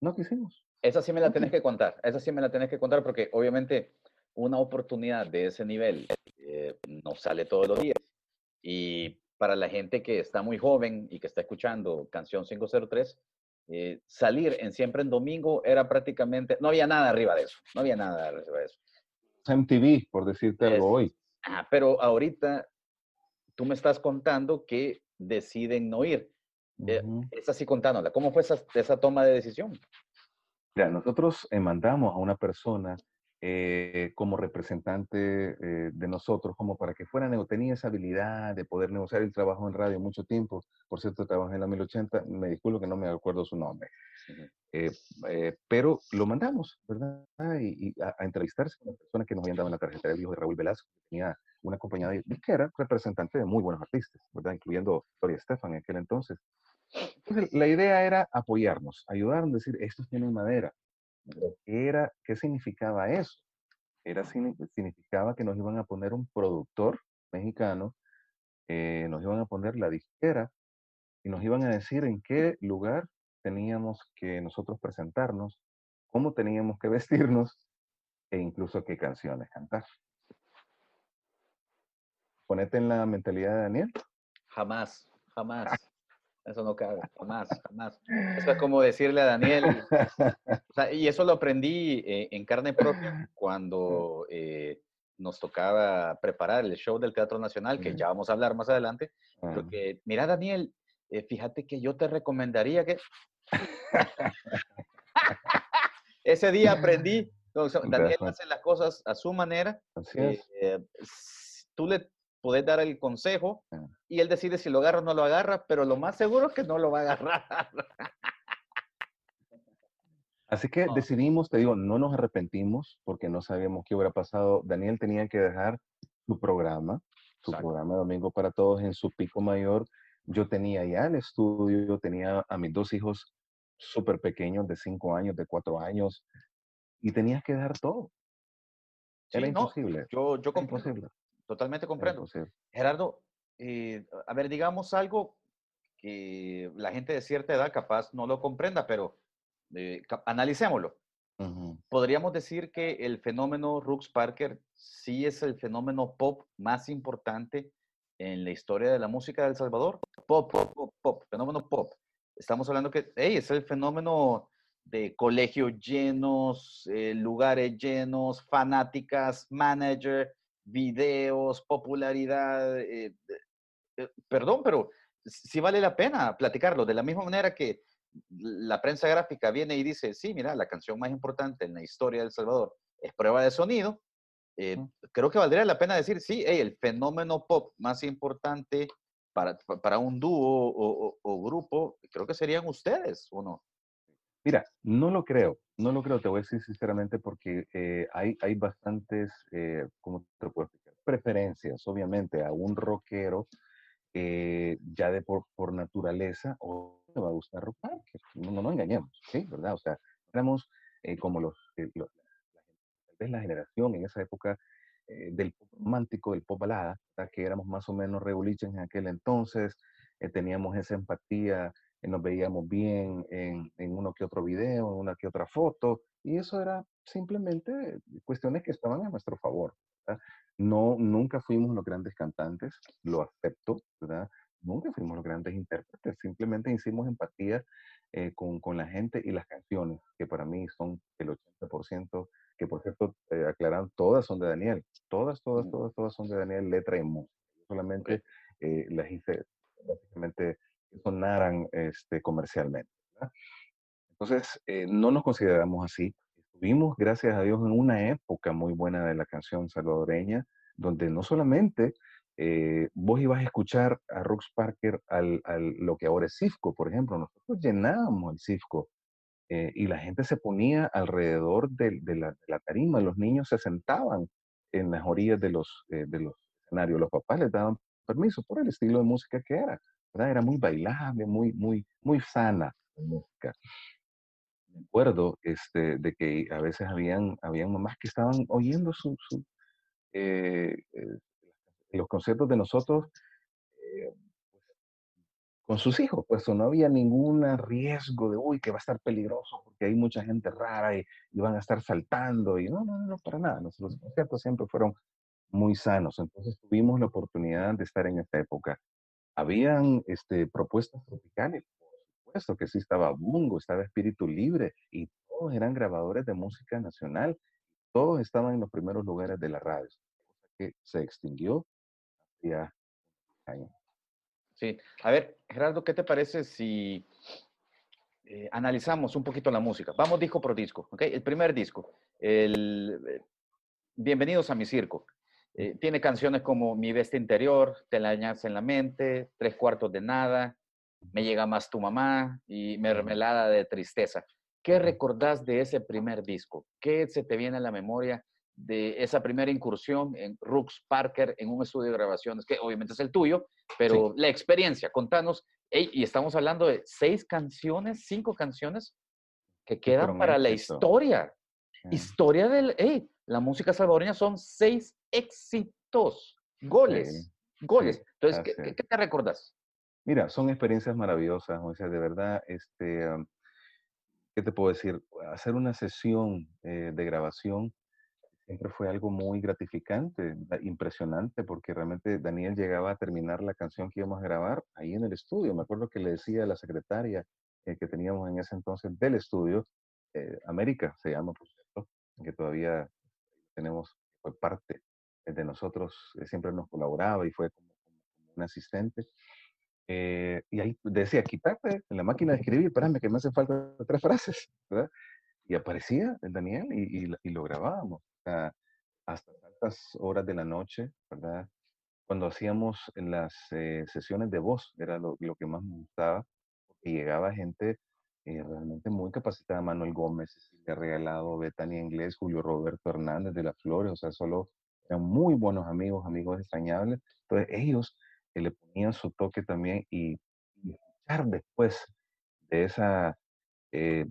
No quisimos. Esa sí me la Ok. tenés que contar, esa sí me la tenés que contar porque obviamente una oportunidad de ese nivel eh, no sale todos los días. Y para la gente que está muy joven y que está escuchando Canción 503, eh, salir en Siempre en Domingo era prácticamente, no había nada arriba de eso, no había nada arriba de eso. MTV, por decirte algo Es- hoy. Ah, pero ahorita tú me estás contando que deciden no ir. Eh, Ujú. Es así contándola. ¿Cómo fue esa, esa toma de decisión? Mira, nosotros eh, mandamos a una persona eh, como representante eh, de nosotros, como para que fuera, tenía esa habilidad de poder negociar el trabajo en radio mucho tiempo. Por cierto, trabajé en la 1080, me disculpo que no me acuerdo su nombre. Eh, eh, pero lo mandamos, ¿verdad? Y, y a, a entrevistarse con la persona que nos habían dado la tarjeta del hijo de Raúl Velasco, que tenía una compañía de que era representante de muy buenos artistas, ¿verdad? Incluyendo Gloria Estefan en aquel entonces. La idea era apoyarnos, ayudarnos, decir, estos tienen madera. Pero ¿Qué, era, ¿Qué significaba eso? Era, signi- significaba que nos iban a poner un productor mexicano, eh, nos iban a poner la disquera y nos iban a decir en qué lugar teníamos que nosotros presentarnos, cómo teníamos que [laughs] vestirnos e incluso qué canciones cantar. Ponete en la mentalidad de Daniel. Jamás, jamás. [laughs] Eso no cabe, jamás, jamás. Eso es como decirle a Daniel, [laughs] o sea, y eso lo aprendí eh, en carne propia cuando eh, nos tocaba preparar el show del Teatro Nacional, que ya vamos a hablar más adelante, porque, mira, Daniel, eh, fíjate que yo te recomendaría que... [laughs] Ese día aprendí, Daniel hace las cosas a su manera, Así es. eh, tú le puedes dar el consejo Ah. y él decide si lo agarra o no lo agarra, pero lo más seguro es que no lo va a agarrar. Así que No. decidimos, te digo, no nos arrepentimos porque no sabíamos qué hubiera pasado. Daniel tenía que dejar su programa, su Exacto. programa Domingo para Todos en su pico mayor. Yo tenía ya el estudio, yo tenía a mis dos hijos súper pequeños, de cinco años, de cuatro años, y tenías que dejar todo. Era no, imposible. Yo, yo comprendo. Totalmente comprendo. imposible. Gerardo, eh, a ver, digamos algo que la gente de cierta edad capaz no lo comprenda, pero eh, analicémoslo. Ujú. Podríamos decir que el fenómeno Rux Parker sí es el fenómeno pop más importante en la historia de la música de El Salvador. Pop, pop, pop, pop, fenómeno pop. Estamos hablando que hey, es el fenómeno de colegios llenos, eh, lugares llenos, fanáticas, manager, videos, popularidad. eh, eh, perdón, pero sí vale la pena platicarlo. De la misma manera que la prensa gráfica viene y dice, sí, mira, la canción más importante en la historia de El Salvador es prueba de sonido. eh, creo que valdría la pena decir, sí, hey, el fenómeno pop más importante para, pa- para un dúo o, o- o grupo, creo que serían ustedes, ¿o no? Mira, no lo creo, no lo creo, te voy a decir sinceramente porque eh, hay, hay bastantes, eh, ¿cómo te puedo explicar? Preferencias, obviamente, a un rockero eh, ya de por, por naturaleza o le va a gustar rock no, no nos engañemos, ¿sí? ¿Verdad? O sea, éramos eh, como los, eh, los- la, tal vez la generación en esa época eh, del pop romántico, del pop balada, ¿verdad? que éramos más o menos reguliches en aquel entonces, teníamos esa empatía nos veíamos bien en, en uno que otro video, en una que otra foto, y eso era simplemente cuestiones que estaban a nuestro favor. ¿verdad? No, nunca fuimos los grandes cantantes, lo acepto, ¿verdad? Nunca fuimos los grandes intérpretes, simplemente hicimos empatía eh, con, con, la gente y las canciones, que para mí son el 80%, que por cierto, eh, aclaran, todas son de Daniel, todas, todas, todas, todas son de Daniel, letra y música. Solamente eh, las hice básicamente sonaran este, comercialmente. Entonces, eh, no nos consideramos así. Estuvimos, gracias a Dios, en una época muy buena de la canción salvadoreña, donde no solamente eh, vos ibas a escuchar a Rox Parker al, al, lo que ahora es Cifco, por ejemplo. Nosotros llenábamos el Cifco eh, y la gente se ponía alrededor de, de, la, de, tarima, los niños se sentaban en las orillas de los, eh, de los escenarios, los papás les daban permiso por el estilo de música que era. ¿Verdad? Era muy bailable, muy, muy, muy sana la música me acuerdo este, de que a veces habían, habían mamás que estaban oyendo su, su eh, eh, los conciertos de nosotros eh, con sus hijos, pues no había ningún riesgo de, uy, que va a estar peligroso porque hay mucha gente rara y, y van a estar saltando y no, no, no, para nada. Nuestros conciertos siempre fueron muy sanos, entonces tuvimos la oportunidad de estar en esta época. Habían este, propuestas tropicales, supuesto que sí estaba Bungo, estaba Espíritu Libre y todos eran grabadores de música nacional. Todos estaban en los primeros lugares de la radio, que se extinguió hacía años. Sí, a ver, Gerardo, ¿qué te parece si eh, analizamos un poquito la música? Vamos disco por disco, ¿ok? El primer disco, el eh, Bienvenidos a mi circo. Eh, tiene canciones como Mi Bestia Interior, Te la añas en la mente, Tres cuartos de nada, me llega más tu mamá y mermelada de tristeza. ¿Qué recordás de ese primer disco? ¿Qué se te viene a la memoria de esa primera incursión en Rooks Parker en un estudio de grabaciones, que obviamente es el tuyo, pero sí. la experiencia, contanos, hey, y estamos hablando de seis canciones, cinco canciones que quedan para la historia. Sí. Historia del, hey, la música salvadoreña son seis éxitos, goles, sí. goles. Entonces, ¿qué, ¿qué, te recordás? Mira, son experiencias maravillosas, o sea, de verdad, este, ¿qué te puedo decir? Hacer una sesión eh, de grabación siempre fue algo muy gratificante, impresionante, porque realmente Daniel llegaba a terminar la canción que íbamos a grabar ahí en el estudio. Me acuerdo que le decía a la secretaria eh, que teníamos en ese entonces del estudio, eh, América se llama, por cierto, que todavía tenemos, fue parte de nosotros, eh, siempre nos colaboraba y fue como, como un asistente. Eh, y ahí decía, quítate en la máquina de escribir, espérame que me hacen falta tres frases, ¿verdad? Y aparecía el Daniel y, y, y lo grabábamos hasta tantas horas de la noche, ¿verdad? Cuando hacíamos las eh, sesiones de voz, era lo, lo, que más me gustaba, porque llegaba gente eh, realmente muy capacitada, Manuel Gómez, Cecilia Regalado, Betania Inglés, Julio Roberto Hernández de las Flores, o sea, solo eran muy buenos amigos, amigos extrañables. Entonces ellos que le ponían su toque también y, y escuchar después de esa eh,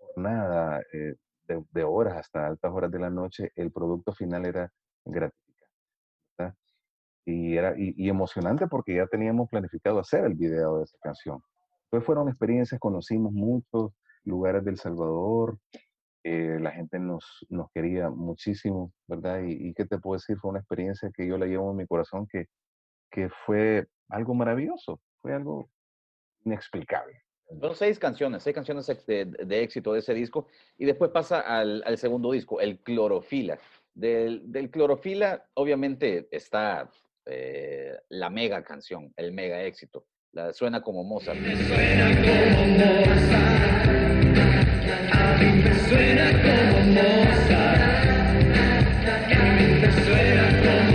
jornada eh, de, de, horas hasta altas horas de la noche, el producto final era gratificante. Y, era, y, y, emocionante porque ya teníamos planificado hacer el video de esa canción. Entonces fueron experiencias, conocimos muchos lugares del Salvador, eh, la gente nos, nos quería muchísimo, ¿verdad? Y, y, qué te puedo decir, fue una experiencia que yo la llevo en mi corazón que que fue algo maravilloso, fue algo inexplicable. Son seis canciones, seis canciones de, éxito de ese disco, y después pasa al, segundo disco, el Clorofila. Del, del Clorofila, obviamente, está eh, la mega canción, el mega éxito. La, suena como Mozart. Suena como Mozart. A mí me suena como Mozart. A mí me suena como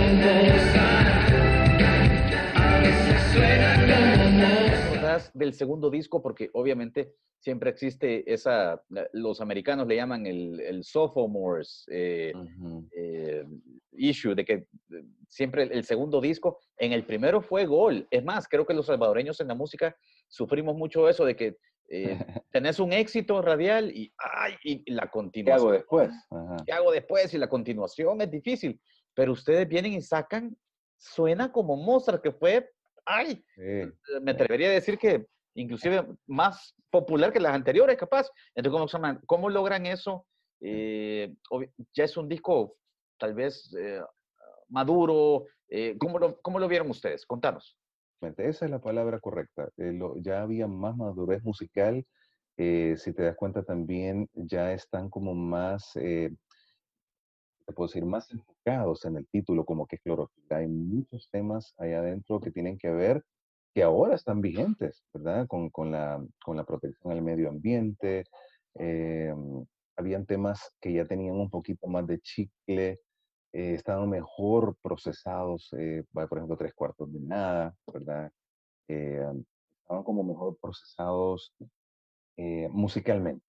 del segundo disco porque obviamente siempre existe esa, los americanos le llaman el, el sophomores eh, uh -huh. eh, issue, de que eh, siempre el segundo disco, en el primero fue gol. Es más, creo que los salvadoreños en la música sufrimos mucho eso de que eh, [laughs] tenés un éxito radial y, ay, y la continuación. ¿Qué hago después? ¿Qué hago después? Y la continuación es difícil. Pero ustedes vienen y sacan, suena como Mozart, que fue ay, sí. me atrevería a decir que inclusive más popular que las anteriores, capaz. Entonces, ¿cómo, se? ¿Cómo logran eso? Eh, ya es un disco tal vez eh, maduro. eh, ¿cómo, lo, ¿Cómo lo vieron ustedes? Contanos. Esa es la palabra correcta. eh, ya había más madurez musical. eh, si te das cuenta también, ya están como más, eh, te puedo decir, más enfocados en el título, como que es clorofila. Hay muchos temas ahí adentro que tienen que ver, que ahora están vigentes, ¿verdad? Con, con la, con la protección al medio ambiente. eh, habían temas que ya tenían un poquito más de chicle, eh, estaban mejor procesados, eh, por ejemplo, tres cuartos de nada, ¿verdad? Eh, estaban como mejor procesados eh, musicalmente.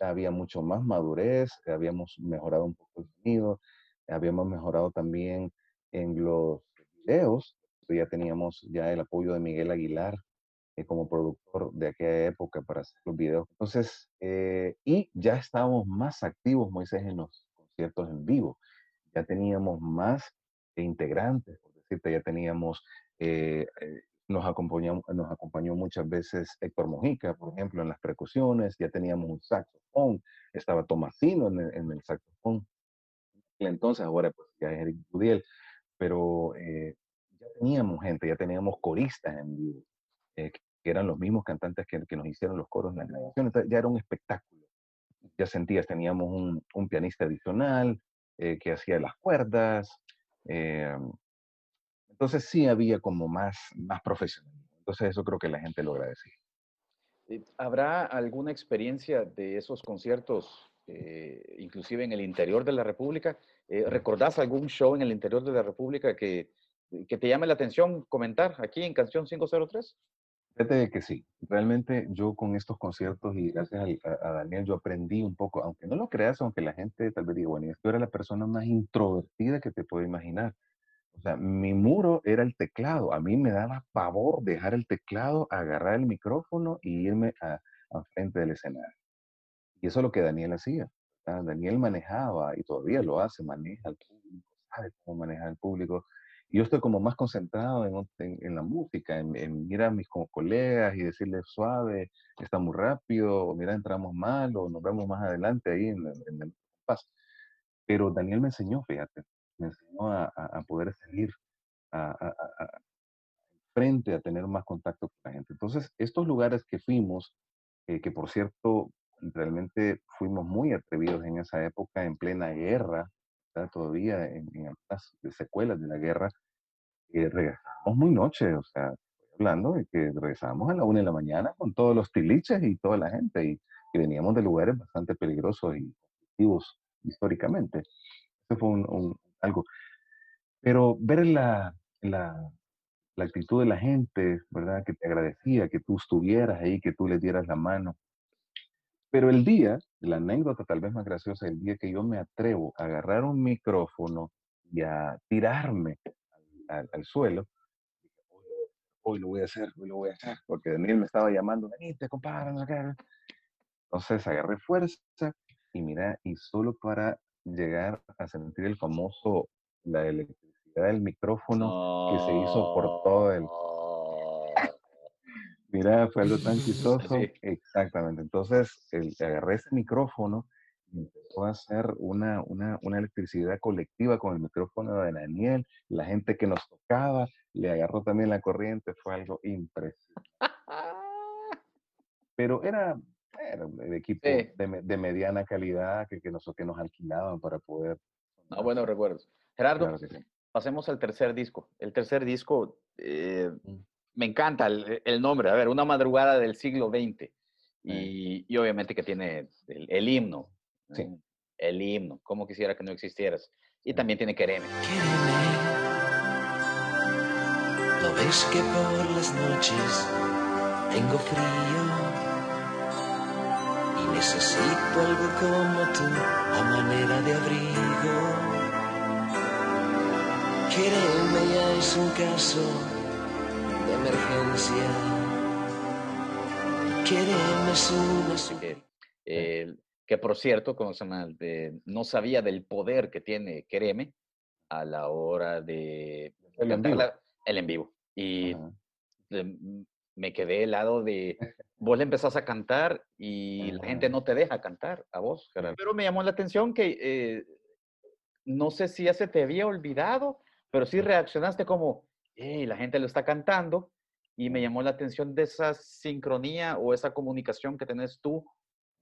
Había mucho más madurez, habíamos mejorado un poco el sonido, habíamos mejorado también en los videos, ya teníamos ya el apoyo de Miguel Aguilar eh, como productor de aquella época para hacer los videos. Entonces, y ya estábamos más activos, Moisés, en los conciertos en vivo. Ya teníamos más integrantes, por decirte, ya teníamos, eh, eh, nos, acompañó, nos acompañó muchas veces Héctor Mojica, por ejemplo, en las percusiones, ya teníamos un saxofón, estaba Tomasino en el, en el saxofón. Entonces, ahora pues ya es Eric Budiel, pero eh, ya teníamos gente, ya teníamos coristas en vivo, eh, que eran los mismos cantantes que, que nos hicieron los coros en la grabación, entonces ya era un espectáculo. Ya sentías, teníamos un, un pianista adicional eh, que hacía las cuerdas, eh, entonces sí había como más, más profesionalismo. Entonces eso creo que la gente lo agradecía. Eh, ¿Habrá alguna experiencia de esos conciertos, eh, inclusive en el interior de la República? ¿Recordás algún show en el interior de la República que, que te llame la atención comentar aquí en Canción 503? Fíjate de que sí, realmente yo con estos conciertos y gracias al- a, a Daniel yo aprendí un poco, aunque no lo creas, aunque la gente tal vez diga, bueno, yo era la persona más introvertida que te puedo imaginar. O sea, mi muro era el teclado. A mí me daba pavor dejar el teclado, agarrar el micrófono y irme a, a frente del escenario. Y eso es lo que Daniel hacía. ¿verdad? Daniel manejaba, y todavía lo hace, maneja al público, sabe cómo manejar al público. Y yo estoy como más concentrado en, en- en la música, en, en ir a mis como colegas y decirles suave, está muy rápido, o mira, entramos mal, o nos vemos más adelante ahí en, el- paso. Pero Daniel me enseñó, fíjate, me enseñó a, a- a poder salir a- a- frente, a tener más contacto con la gente. Entonces, estos lugares que fuimos, eh, que por cierto, realmente fuimos muy atrevidos en esa época, en plena guerra, ¿verdad? todavía en, en algunas secuelas de la guerra, eh, regresamos muy noche, o sea, hablando de que regresábamos a la una de la mañana con todos los tiliches y toda la gente, y, y veníamos de lugares bastante peligrosos y conflictivos históricamente. Eso fue un, un- algo. Pero ver la, la, la actitud de la gente, ¿verdad? Que te agradecía que tú estuvieras ahí, que tú les dieras la mano. Pero el día, la anécdota tal vez más graciosa, el día que yo me atrevo a agarrar un micrófono y a tirarme al, suelo, hoy, lo voy a hacer, hoy lo voy a hacer, porque Daniel me estaba llamando, venite, compadre, no sé qué". Entonces agarré fuerza y mira, y solo para llegar a sentir el famoso, la electricidad del micrófono que se hizo por todo el... Mira, fue algo tan [laughs] chistoso. Sí. Exactamente. Entonces, el- agarré ese micrófono y empezó a hacer una, una, una electricidad colectiva con el micrófono de Daniel. La gente que nos tocaba le agarró también la corriente. Fue algo impresionante. Pero era, era el equipo Sí. de, de mediana calidad que, que, nos, que nos alquilaban para poder. Ah, buenos recuerdos. Gerardo, Claro sí. pasemos al tercer disco. El tercer disco, eh, Mm. Me encanta el, el nombre. A ver, una madrugada del siglo XX. Y, y obviamente que tiene el, el himno. Sí. El himno. Como quisiera que no existieras. Y también tiene Quereme. ¿No ves que por las noches tengo frío? Y necesito algo como tú, a manera de abrigo. Quererme ya es un caso emergencia. Eh, que por cierto, como se llama? Eh, no sabía del poder que tiene Quereme a la hora de El en cantar vivo. la- el en vivo. Y de- me quedé helado de, vos le empezás a cantar y la gente no te deja cantar a vos, Gerardo. Pero me llamó la atención que eh, no sé si ya se te había olvidado, pero sí reaccionaste como, hey, la gente lo está cantando y me llamó la atención de esa sincronía o esa comunicación que tenés tú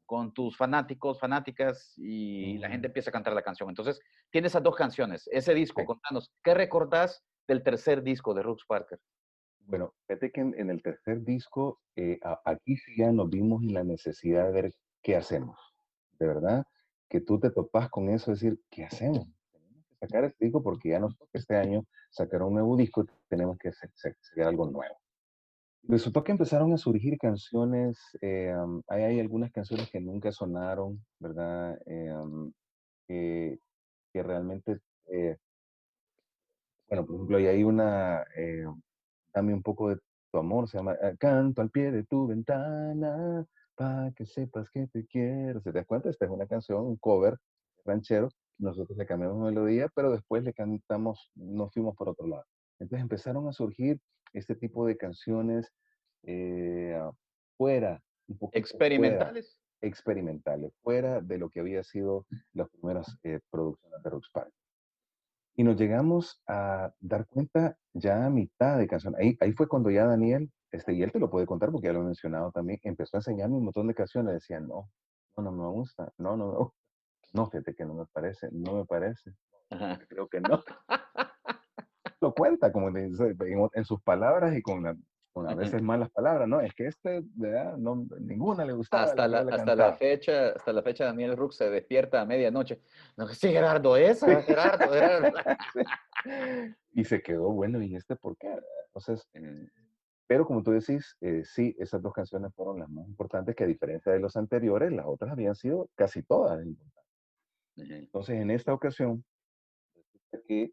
con tus fanáticos, fanáticas y la gente empieza a cantar la canción. Entonces, tienes esas dos canciones, ese disco, Sí. contanos, ¿qué recordás del tercer disco de Rooks Parker? Bueno, fíjate que en, en el tercer disco, eh, a- aquí sí ya nos vimos en la necesidad de ver qué hacemos. De verdad, que tú te topas con eso, decir, ¿qué hacemos? Sacar este disco porque ya nos toca este año sacar un nuevo disco, tenemos que sa- sa- sacar algo nuevo. Resultó que empezaron a surgir canciones, eh, am, hay, hay algunas canciones que nunca sonaron, ¿verdad? Eh, am, que, realmente, eh, bueno, por ejemplo, ahí hay una, eh, Dame un poco de tu amor, se llama eh, Canto al pie de tu ventana, para que sepas que te quiero. ¿Se te das cuenta? Esta es una canción, un cover ranchero. Nosotros le cambiamos melodía, pero después le cantamos, nos fuimos por otro lado. Entonces empezaron a surgir este tipo de canciones eh, fuera, un poquito fuera, Experimentales. experimentales, fuera de lo que había sido las primeras eh, producciones de Rockspark. Y nos llegamos a dar cuenta ya a mitad de canción. Ahí, ahí fue cuando ya Daniel, este, y él te lo puede contar porque ya lo he mencionado también, empezó a enseñarme un montón de canciones. Decía, no, no, no me gusta, no, no, no. No, fíjate que no me parece, no me parece, Ajá. creo que no. [laughs] lo cuenta como en, en- en sus palabras y con, la- con a veces malas palabras, ¿no? Es que este, ¿verdad? No, ninguna le gustaba. Hasta la, hasta la fecha, hasta la fecha Daniel Rook se despierta a medianoche. No, sí, Gerardo, esa, Gerardo, Gerardo. [laughs] y se quedó bueno, ¿y este por qué? Entonces, eh, pero como tú decís, eh, sí, esas dos canciones fueron las más importantes, que a diferencia de los anteriores, las otras habían sido casi todas importantes. Entonces, en esta ocasión, resulta que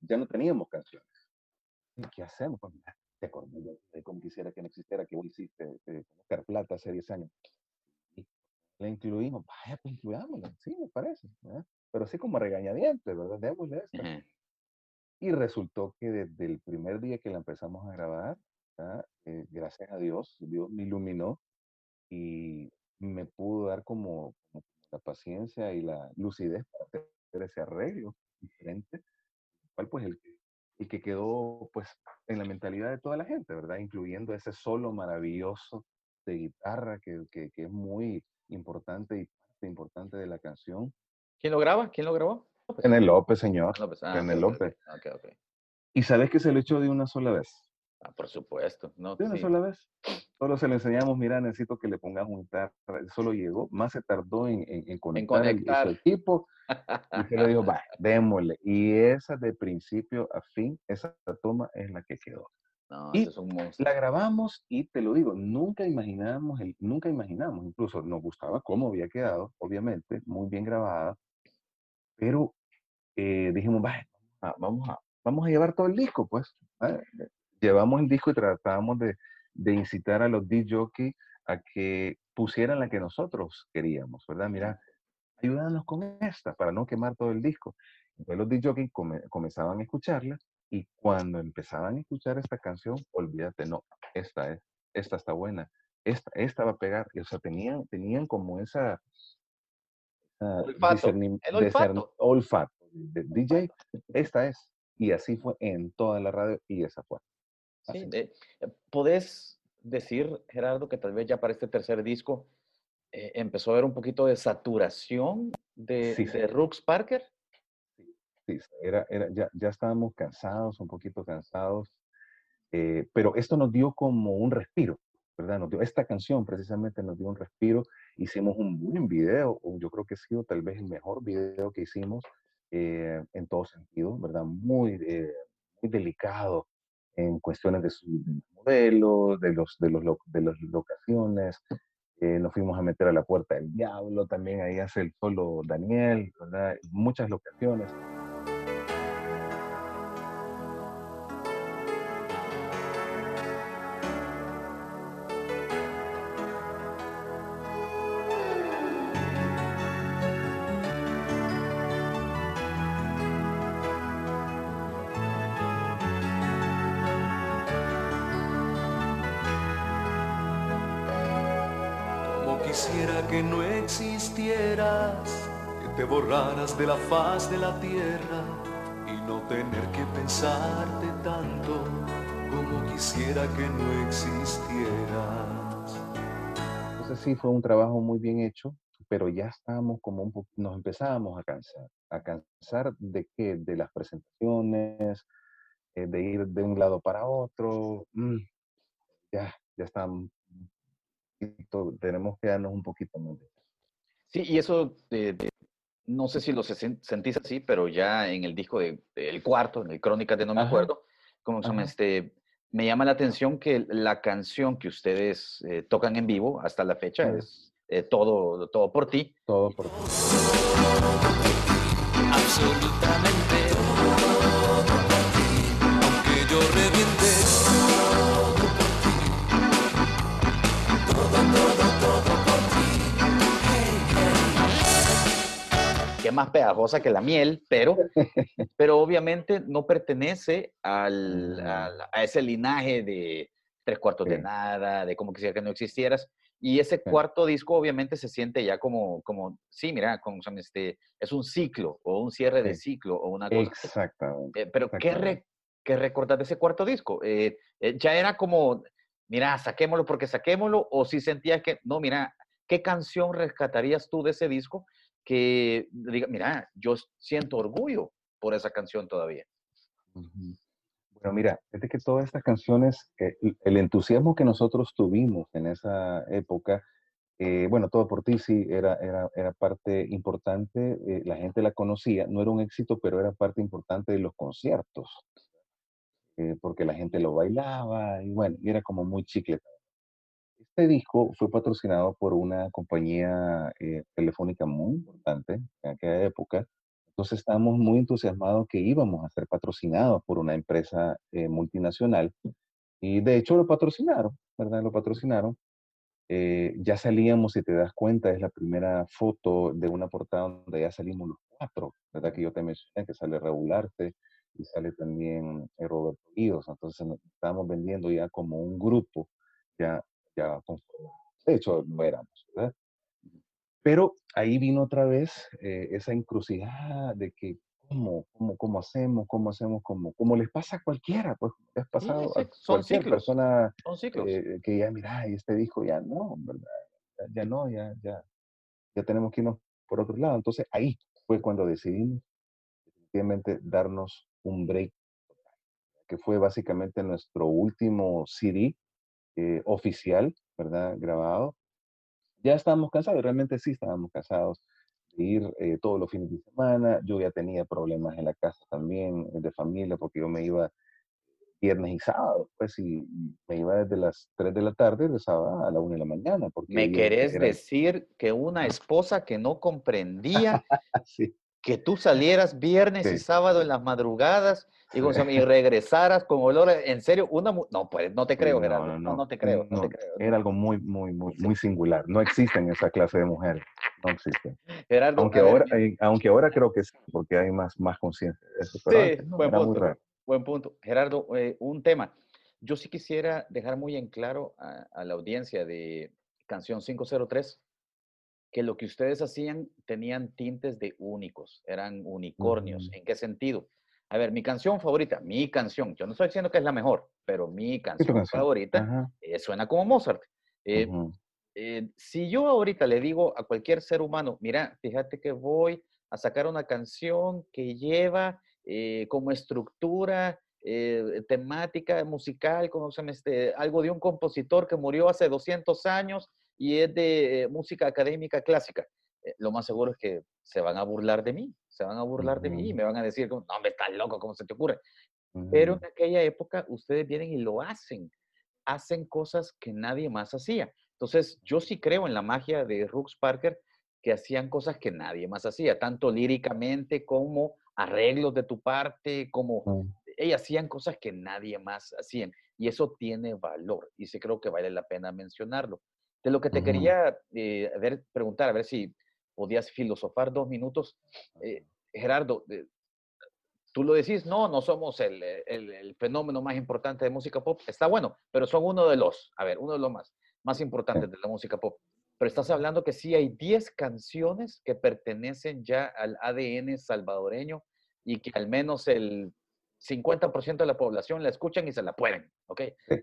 ya no teníamos canciones. ¿Y ¿Qué hacemos? Pues, te acordás de, cómo quisiera que no existiera, que vos hiciste eh, Plata hace 10 años. Y la incluimos, vaya, pues incluyámosla, sí, me parece, ¿verdad? Pero así como regañadientes, ¿verdad? Démosle. Ujú. Y resultó que desde el primer día que la empezamos a grabar. Eh, gracias a Dios, Dios me iluminó y me pudo dar como, como la paciencia y la lucidez para hacer ese arreglo diferente, cual pues el, el que quedó pues en la mentalidad de toda la gente, ¿verdad? Incluyendo ese solo maravilloso de guitarra que, que, que es muy importante y parte importante de la canción. ¿Quién lo graba? ¿Quién lo grabó? En el López, señor. López. Ah, ok, ok, López. ok, ok, ok. Y sabes que se lo echó de una sola vez. Ah, por supuesto. No, De una sí. sola vez. Solo se le enseñamos, mira, necesito que le pongamos un guitarra. Solo llegó, más se tardó en, en, en conectar, el- conectar. su equipo. Y se le dijo, va, [laughs] démosle. Y esa de principio a fin, esa toma es la que quedó. No, Y es un monstruo. La grabamos y te lo digo, nunca imaginábamos, el, nunca imaginamos, incluso nos gustaba cómo había quedado, obviamente, muy bien grabada, pero eh, dijimos, va, ah, vamos a, vamos a llevar todo el disco, pues. ¿ah? Llevamos el disco y tratábamos de, de incitar a los DJ a que pusieran la que nosotros queríamos, ¿verdad? Mira, ayúdanos con esta para no quemar todo el disco. Entonces los DJ come- comenzaban a escucharla y cuando empezaban a escuchar esta canción, olvídate, no, esta es, esta está buena, esta, esta va a pegar. Y, o sea, tenían, tenían como esa... Olfato, el olfato. olfato de DJ, esta es. Y así fue en toda la radio y esa fue. Sí, de- ¿Podés decir, Gerardo, que tal vez ya para este tercer disco eh, empezó a haber un poquito de saturación de, Sí, de. Rooks Parker? Sí, era, era, ya, ya estábamos cansados, un poquito cansados, eh, pero esto nos dio como un respiro, ¿verdad? Nos dio, esta canción precisamente nos dio un respiro, hicimos un buen video, yo creo que ha sido tal vez el mejor video que hicimos eh, en todo sentido, ¿verdad? Muy, eh, muy delicado en cuestiones de, su, de los modelos, de los, de los, lo- de las locaciones, eh, nos fuimos a meter a la puerta del diablo, también ahí hace el solo Daniel. Muchas locaciones. Existieras, que te borraras de la faz de la tierra y no tener que pensarte tanto como quisiera que no existieras. Entonces sí, fue un trabajo muy bien hecho, pero ya estábamos como un poco, nos empezábamos a cansar, a cansar de qué, de las presentaciones, eh, de ir de un lado para otro, mm, ya, ya estábamos, tenemos que darnos un poquito más. de- Sí, y eso, eh, de- no sé si lo se- sentís así, pero ya en el disco de, el cuarto, en el Crónicas de No Me Ajá. Acuerdo, como se llama este, me llama la atención que la canción que ustedes eh, tocan en vivo hasta la fecha es eh, todo, todo por ti. Todo por absolutamente que es más pegajosa que la miel, pero, [laughs] pero obviamente no pertenece al, al- a ese linaje de tres cuartos de Sí. nada, de como quisiera que no existieras. Y ese cuarto disco obviamente se siente ya como, como sí, mira, son este, es un ciclo o un cierre de Sí. ciclo o una cosa. Exactamente. Eh, pero, ¿qué, exactamente. re- qué recordás de ese cuarto disco? Eh, eh, ¿Ya era como, mira, saquémoslo porque saquémoslo? ¿O si sentías que, no, mira, ¿qué canción rescatarías tú de ese disco que diga, mira, yo siento orgullo por esa canción todavía? Bueno, mira, es de que todas estas canciones, eh, el- entusiasmo que nosotros tuvimos en esa época, eh, bueno, todo por ti sí era, era, era parte importante, eh, la gente la conocía, no era un éxito, pero era parte importante de los conciertos, eh, porque la gente lo bailaba y bueno, era como muy chicle. Este disco fue patrocinado por una compañía eh, telefónica muy importante en aquella época. Entonces estábamos muy entusiasmados que íbamos a ser patrocinados por una empresa eh, multinacional. Y de hecho lo patrocinaron, ¿verdad? Lo patrocinaron. Eh, ya salíamos, si te das cuenta, es la primera foto de una portada donde ya salimos los cuatro, ¿verdad? Que yo te mencioné, que sale Regularte y sale también eh, Roberto Guidos. Entonces estábamos vendiendo ya como un grupo, ya, ya conformado. De hecho, lo éramos, ¿verdad? Pero ahí vino otra vez eh, esa encrucijada de que, ¿cómo, cómo, cómo hacemos? ¿Cómo hacemos? ¿Cómo, como les pasa a cualquiera? Pues les ha pasado sí, a son cualquier ciclos. persona Son ciclos. eh, que ya, mira, y este dijo, ya no, ¿verdad? Ya, ya no, ya, ya, ya tenemos que irnos por otro lado. Entonces ahí fue cuando decidimos definitivamente darnos un break, que fue básicamente nuestro último CD eh, oficial, ¿verdad? Grabado. Ya estábamos cansados, realmente sí estábamos cansados de ir eh, todos los fines de semana. Yo ya tenía problemas en la casa también, eh, de familia, porque yo me iba viernes y sábado, pues, y, y me iba desde las 3 de la tarde y regresaba a la 1 de la mañana. Porque ¿Me querés eran- decir que una esposa que no comprendía [laughs] Sí, que tú salieras viernes y Sí. sábado en las madrugadas y, ¿cómo se llama? y regresaras con olor, en serio, una, no, pues, no te creo, Gerardo, no, no, no, no te creo, no, te creo. Era algo muy, muy, muy, muy singular. No existen esa clase de mujeres. No existen. Gerardo, Aunque ahora, eh, aunque ahora creo que sí, porque hay más, más conciencia de eso. Pero Sí, antes buen punto. Buen punto. Gerardo, eh, un tema. Yo sí quisiera dejar muy en claro a, a la audiencia de Canción 503 que lo que ustedes hacían tenían tintes de únicos, eran unicornios. Ujú. ¿En qué sentido? A ver, mi canción favorita, mi canción, yo no estoy diciendo que es la mejor, pero mi canción, canción? favorita eh, suena como Mozart. Eh, ujú. eh, si yo ahorita le digo a cualquier ser humano, mira, fíjate que voy a sacar una canción que lleva eh, como estructura eh, temática musical, como se llama este, algo de un compositor que murió hace 200 años y es de eh, música académica clásica. Lo más seguro es que se van a burlar de mí, se van a burlar de mí y me van a decir, como, no, me estás loco, ¿cómo se te ocurre? Pero en aquella época ustedes vienen y lo hacen, hacen cosas que nadie más hacía. Entonces, yo sí creo en la magia de Rux Parker, que hacían cosas que nadie más hacía, tanto líricamente como arreglos de tu parte, como Mm. ellas hacían cosas que nadie más hacían. Y eso tiene valor, y sí creo que vale la pena mencionarlo. De lo que te quería eh, a ver, preguntar, a ver si podías filosofar dos minutos. Eh, Gerardo, eh, tú lo decís, no, no somos el, eh, el- el fenómeno más importante de música pop. Está bueno, pero son uno de los, a ver, uno de los más, más importantes de la música pop. pero estás hablando que sí hay 10 canciones que pertenecen ya al ADN salvadoreño y que al menos el 50% de la población la escuchan y se la pueden, ¿ok? Sí.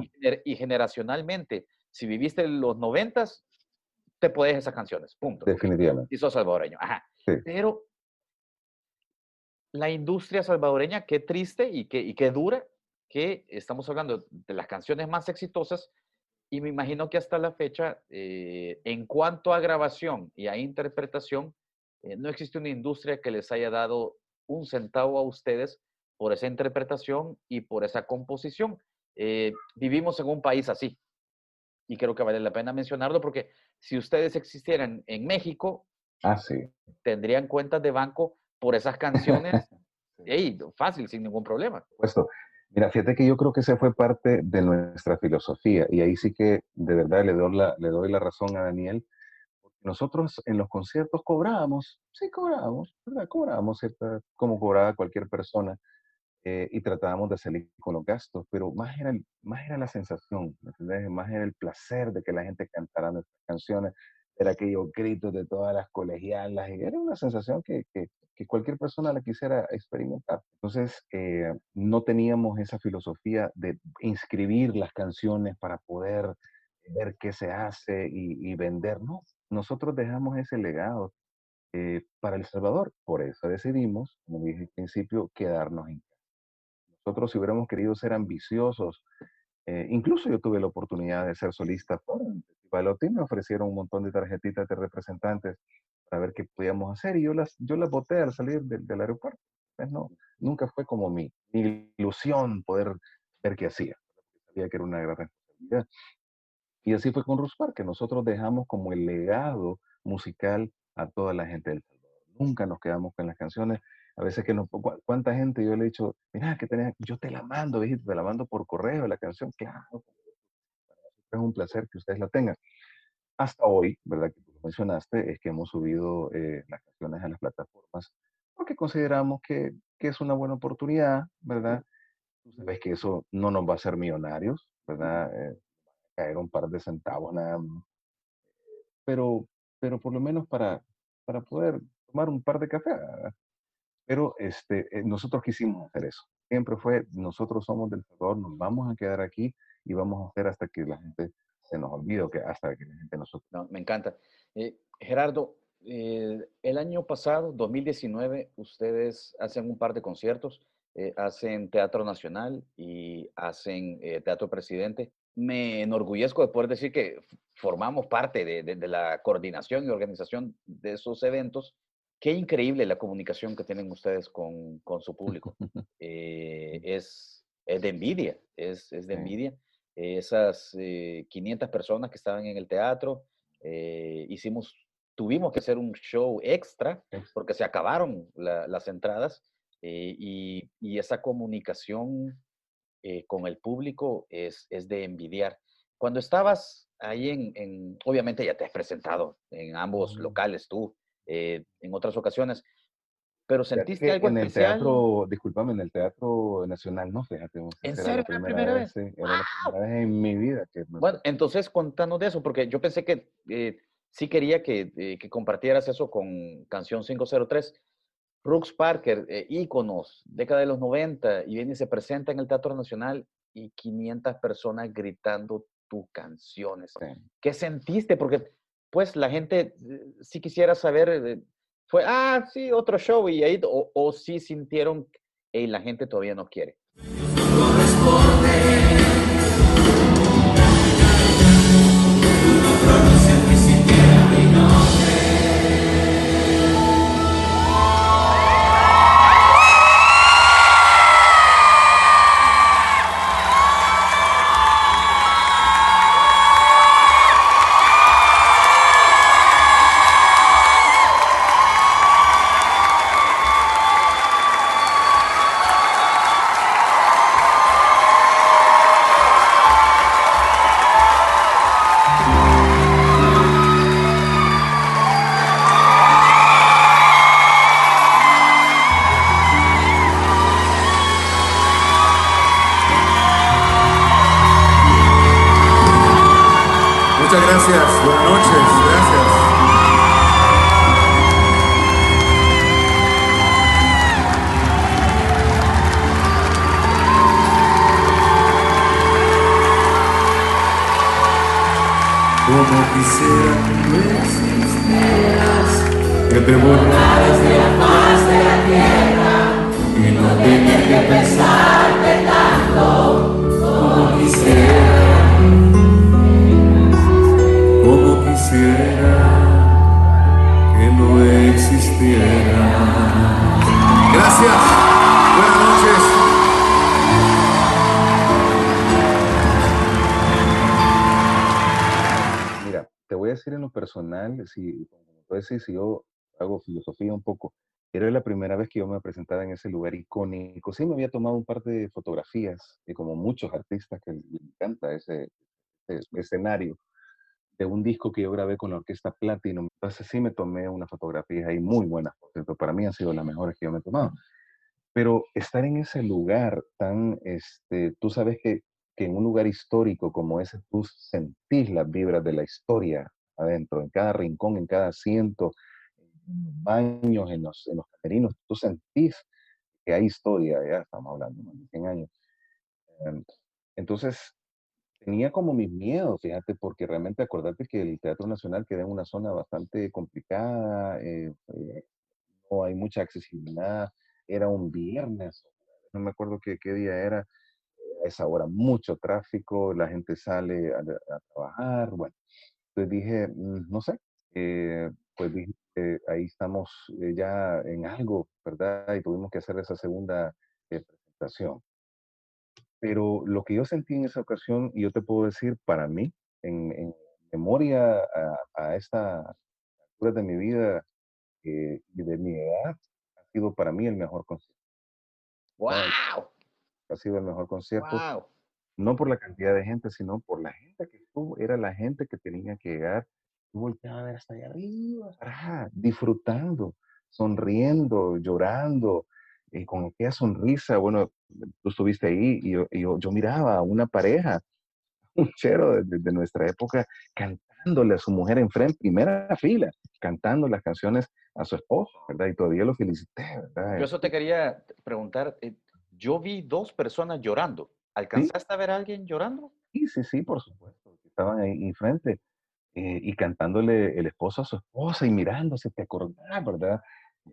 Y, gener- y generacionalmente, si viviste en los 90, te puedes esas canciones, punto. Definitivamente. Y sos salvadoreño, ajá. Sí. Pero la industria salvadoreña, qué triste y qué, y qué dura, que estamos hablando de las canciones más exitosas y me imagino que hasta la fecha, eh, en cuanto a grabación y a interpretación, eh, no existe una industria que les haya dado un centavo a ustedes por esa interpretación y por esa composición. Eh, vivimos en un país así y creo que vale la pena mencionarlo porque si ustedes existieran en México, Ah, sí. tendrían cuentas de banco por esas canciones. [laughs] Ey, fácil, sin ningún problema. supuesto. Mira, fíjate que yo creo que esa fue parte de nuestra filosofía y ahí sí que de verdad le doy la, le doy la razón a Daniel. Nosotros en los conciertos cobrábamos, sí cobrábamos, ¿verdad? Cobrábamos como cobraba cualquier persona eh, y tratábamos de salir con los gastos, pero más era, el- más era la sensación, ¿me entendés? Más era el placer de que la gente cantara nuestras canciones, era aquellos gritos de todas las colegialas, y era una sensación que, que, que cualquier persona la quisiera experimentar. Entonces, eh, no teníamos esa filosofía de inscribir las canciones para poder ver qué se hace y, y vender, no. Nosotros dejamos ese legado eh, para El Salvador, por eso decidimos, como dije al principio, quedarnos en. Nosotros si hubiéramos querido ser ambiciosos, eh, incluso yo tuve la oportunidad de ser solista por el Festival me ofrecieron un montón de tarjetitas de representantes para ver qué podíamos hacer y yo las, yo las boté al salir del, del aeropuerto. Pues no, nunca fue como mi, mi ilusión poder ver qué hacía. Sabía que era una gran responsabilidad. Y así fue con Ruspar, que nosotros dejamos como el legado musical a toda la gente del Salvador. Nunca nos quedamos con las canciones. A veces que cu- cuánta gente yo le he dicho, mira, que tenés, yo te la mando, viejito, te la mando por correo, la canción, claro. Es un placer que ustedes la tengan. Hasta hoy, ¿verdad? Que tú lo mencionaste, es que hemos subido eh, las canciones a las plataformas porque consideramos que, que es una buena oportunidad, ¿verdad? Tú sabes que eso no nos va a hacer millonarios, ¿verdad? Eh, caer un par de centavos nada más. Pero, pero por lo menos para, para poder tomar un par de café. Pero este, eh, nosotros quisimos hacer eso. Siempre fue, nosotros somos del Salvador, nos vamos a quedar aquí y vamos a hacer hasta que la gente se nos olvide, que hasta que la gente nosotros. No, me encanta. Eh, Gerardo, eh, el año pasado, 2019, ustedes hacen un par de conciertos, hacen Teatro Nacional y hacen Teatro Presidente. Me enorgullezco de poder decir que formamos parte de- de la coordinación y organización de esos eventos. Qué increíble la comunicación que tienen ustedes con, con su público. [laughs] Eh, es, es de envidia, es, es de envidia. Eh, esas eh, 500 personas que estaban en el teatro, eh, hicimos, tuvimos que hacer un show extra porque se acabaron la- las entradas eh, y, y esa comunicación eh, con el público es, es de envidiar. Cuando estabas ahí en, en- obviamente ya te has presentado en ambos locales tú, eh, en otras ocasiones, pero sentiste algo en el especial. teatro, discúlpame, en el Teatro Nacional, no, fíjate. ¿En serio? Era ¿Era la la primera vez, sí, era la ¡Guau! primera vez en mi vida que me Bueno, entonces contanos de eso, porque yo pensé que eh, sí quería que, eh, que compartieras eso con Canción 503. Brooks Parker, eh, íconos, década de los 90, y viene y se presenta en el Teatro Nacional y 500 personas gritando tus canciones. Sí. ¿Qué sentiste? Porque, pues, la gente eh, sí quisiera saber, eh, fue, ah, sí, otro show, y ahí, o, o sí sintieron, y la gente todavía no quiere. Decís, si yo hago filosofía un poco, era la primera vez que yo me presentaba en ese lugar icónico. Sí me había tomado un par de fotografías, y como muchos artistas que les encanta ese, ese escenario, de un disco que yo grabé con la Orquesta Platinum. Entonces sí me tomé unas fotografías ahí muy buenas, por cierto. Para mí han sido las mejores que yo me he tomado. Pero estar en ese lugar tan, este, tú sabes que, que en un lugar histórico como ese, tú sentís las vibras de la historia adentro, en cada rincón, en cada asiento, en los baños, en los, en los camerinos, tú sentís que hay historia, ya estamos hablando de 100 años. Em, Entonces, tenía como mis miedos, fíjate, porque realmente acordate que el Teatro Nacional queda en una zona bastante complicada, eh, eh, no hay mucha accesibilidad, era un viernes, no me acuerdo qué, qué día era, a esa hora mucho tráfico, la gente sale a, a trabajar, bueno, entonces dije, "Mm, no sé, eh, pues dije, eh, ahí estamos eh, ya en algo, ¿verdad? Y tuvimos que hacer esa segunda eh, presentación. Pero lo que yo sentí en esa ocasión, y yo te puedo decir, para mí, en, en memoria a, a esta altura de mi vida eh, y de mi edad, ha sido para mí el mejor concierto. ¡Wow! Ha sido el mejor concierto, ¡Wow! No por la cantidad de gente, sino por la gente que estuvo, era la gente que tenía que llegar. Volteaba a ver hasta allá arriba, ah, disfrutando, sonriendo, llorando, y con aquella sonrisa. Bueno, tú estuviste ahí y yo, y yo, yo miraba a una pareja, [laughs] un chero de, de- de nuestra época, cantándole a su mujer en frente, primera fila, cantando las canciones a su esposo, ¿verdad? Y todavía lo felicité, ¿verdad? Yo eso te quería preguntar. eh, Yo vi dos personas llorando. ¿Alcanzaste a ver a alguien llorando? Sí, sí, sí, por supuesto. Estaban ahí enfrente eh, y cantándole el esposo a su esposa y mirándose, te acordás, ¿verdad?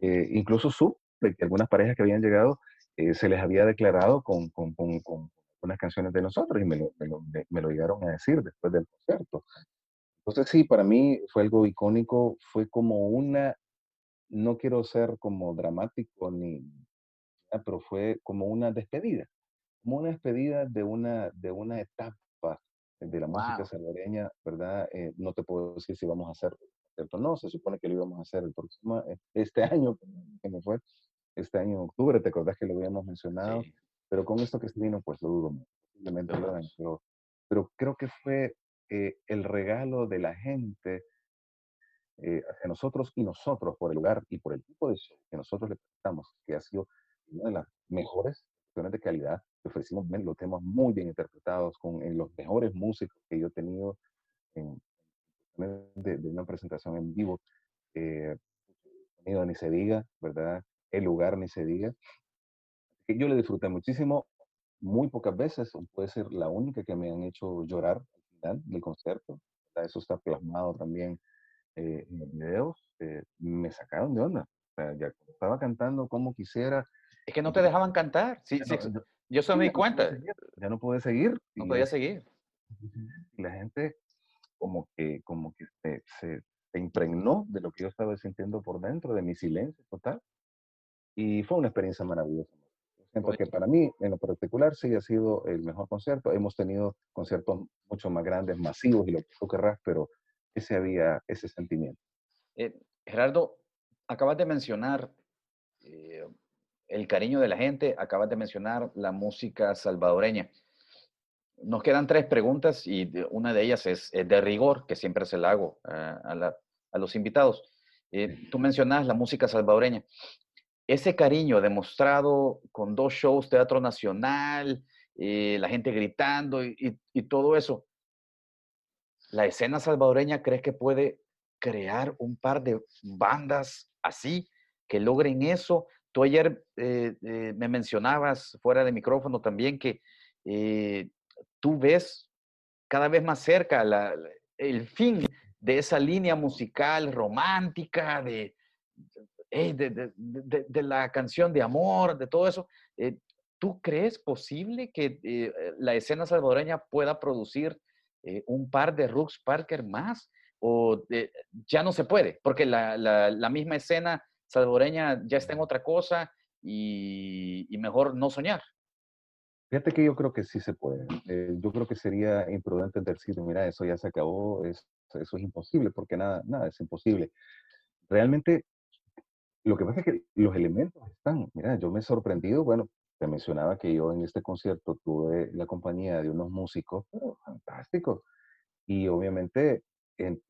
Eh, incluso supe que algunas parejas que habían llegado eh, se les había declarado con, con, con, con unas canciones de nosotros y me lo, me, lo, me- lo llegaron a decir después del concierto. Entonces sí, para mí fue algo icónico, fue como una, no quiero ser como dramático ni, pero fue como una despedida como una despedida de una, de una etapa de la música Wow. salvadoreña, ¿verdad? Eh, no te puedo decir si vamos a hacer concierto o no, se supone que lo íbamos a hacer el próximo, eh, este [laughs] año, que me fue, este año en octubre, te acordás que lo habíamos mencionado, Sí. pero con esto que se vino, pues lo dudo posiblemente lo pero, pero creo que fue eh, el regalo de la gente eh, hacia nosotros y nosotros por el lugar y por el tipo de show que nosotros le prestamos, que ha sido una de las mejores de calidad ofrecimos, los temas muy bien interpretados, con en los mejores músicos que yo he tenido en, de, de una presentación en vivo. Eh, ni se diga, ¿verdad? El lugar ni se diga. Yo le disfruté muchísimo, muy pocas veces, puede ser la única que me han hecho llorar al final del concierto. ¿verdad? Eso está plasmado también eh, en los videos. eh, me sacaron de onda. O sea, ya estaba cantando como quisiera, Es que no te dejaban cantar. Sí, sí, no, yo se me di cuenta. ya no pude seguir. No podía seguir. [laughs] y la gente como que, como que se, se- se impregnó de lo que yo estaba sintiendo por dentro, de mi silencio total. Y fue una experiencia maravillosa. Siento que para mí, en lo particular, sí ha sido el mejor concierto. Hemos tenido conciertos mucho más grandes, masivos y lo que tú querrás, pero ese había ese sentimiento. Eh, Gerardo, acabas de mencionar eh, el cariño de la gente, acabas de mencionar la música salvadoreña. Nos quedan tres preguntas y una de ellas es, es de rigor, que siempre se la hago a, a la- a los invitados. Eh, tú mencionas la música salvadoreña. Ese cariño demostrado con dos shows, Teatro Nacional, eh, la gente gritando y, y- y todo eso, ¿La escena salvadoreña crees que puede crear un par de bandas así que logren eso? Tú ayer eh, eh, me mencionabas fuera de micrófono también que eh, tú ves cada vez más cerca el fin de esa línea musical romántica, de, de, la canción de amor, de todo eso. ¿Tú crees posible que la escena salvadoreña pueda producir un par de Rooks Parker más? ¿O ya no se puede? Porque la- la misma escena salvadoreña ya está en otra cosa y, y mejor no soñar. Fíjate que yo creo que sí se puede. Eh, yo creo que sería imprudente decir, mira, eso ya se acabó, es- eso es imposible, porque nada, nada es imposible. Realmente, lo que pasa es que los elementos están. Mira, yo me he sorprendido, bueno, te mencionaba que yo en este concierto tuve la compañía de unos músicos, pero fantásticos. Y obviamente, en-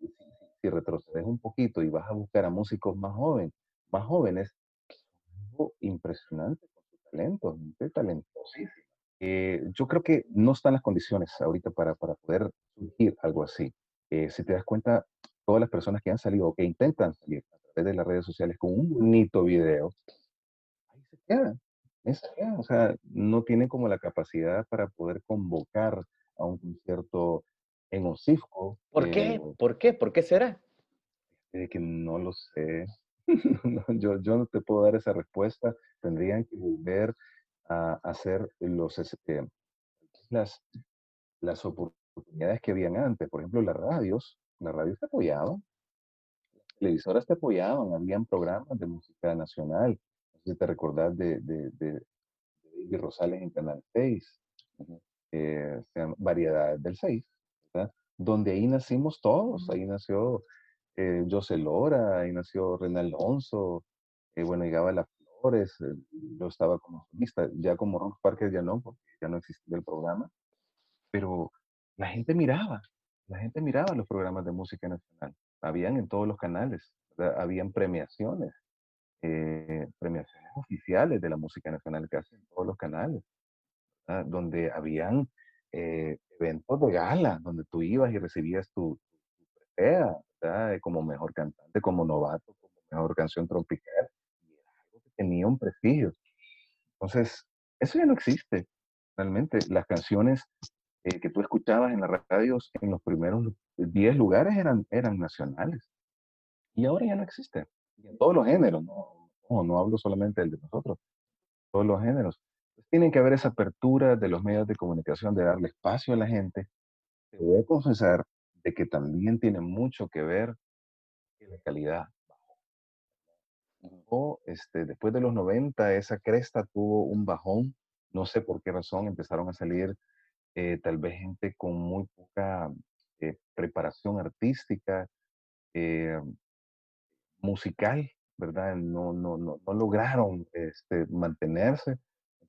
si, retrocedes un poquito y vas a buscar a músicos más jóvenes, más jóvenes, algo impresionante con su talento, gente talentosísima. Eh, yo creo que no están las condiciones ahorita para, para poder surgir algo así. Eh, si te das cuenta, todas las personas que han salido o que intentan salir a través de las redes sociales con un bonito video, ahí se quedan. quedan. O sea, no tienen como la capacidad para poder convocar a un concierto en Ocifco. ¿Por qué? eh, ¿Por qué? ¿Por qué será? eh, que no lo sé. [laughs] No, yo, yo no te puedo dar esa respuesta. Tendrían que volver a hacer los, este, las, las oportunidades que habían antes. Por ejemplo, las radios. Las radios te apoyaban. Las televisoras te apoyaban. Habían programas de música nacional. No sé si te recordás de, de, de, de David Rosales en Canal 6. eh, del 6. ¿verdad? Donde ahí nacimos todos. Ahí nació eh, José Lora, ahí nació René Alonso, eh, bueno, llegaba Las Flores, eh, yo estaba como solista, ya como Rock Parker ya no, porque ya no existía el programa, pero la gente miraba, la gente miraba los programas de música nacional, habían en todos los canales, ¿verdad? habían premiaciones, eh, premiaciones oficiales de la música nacional que hacen todos los canales, donde habían eh, eventos de gala, donde tú ibas y recibías tu, tu, Eh, como mejor cantante, como novato, como mejor canción tropical, y era tenía un prestigio. Entonces, eso ya no existe, realmente. Las canciones eh, que tú escuchabas en las radios en los primeros 10 lugares eran, eran nacionales, y ahora ya no existe. Y en todos los géneros, no, no, no hablo solamente del de nosotros, todos los géneros. Pues tienen que haber esa apertura de los medios de comunicación, de darle espacio a la gente. Te voy a confesar de que también tiene mucho que ver la calidad bajó. Bajó, este, después de los 90, esa cresta tuvo un bajón. No sé por qué razón empezaron a salir eh, tal vez gente con muy poca eh, preparación artística, eh, musical, ¿verdad? No, no, no, no lograron este, mantenerse.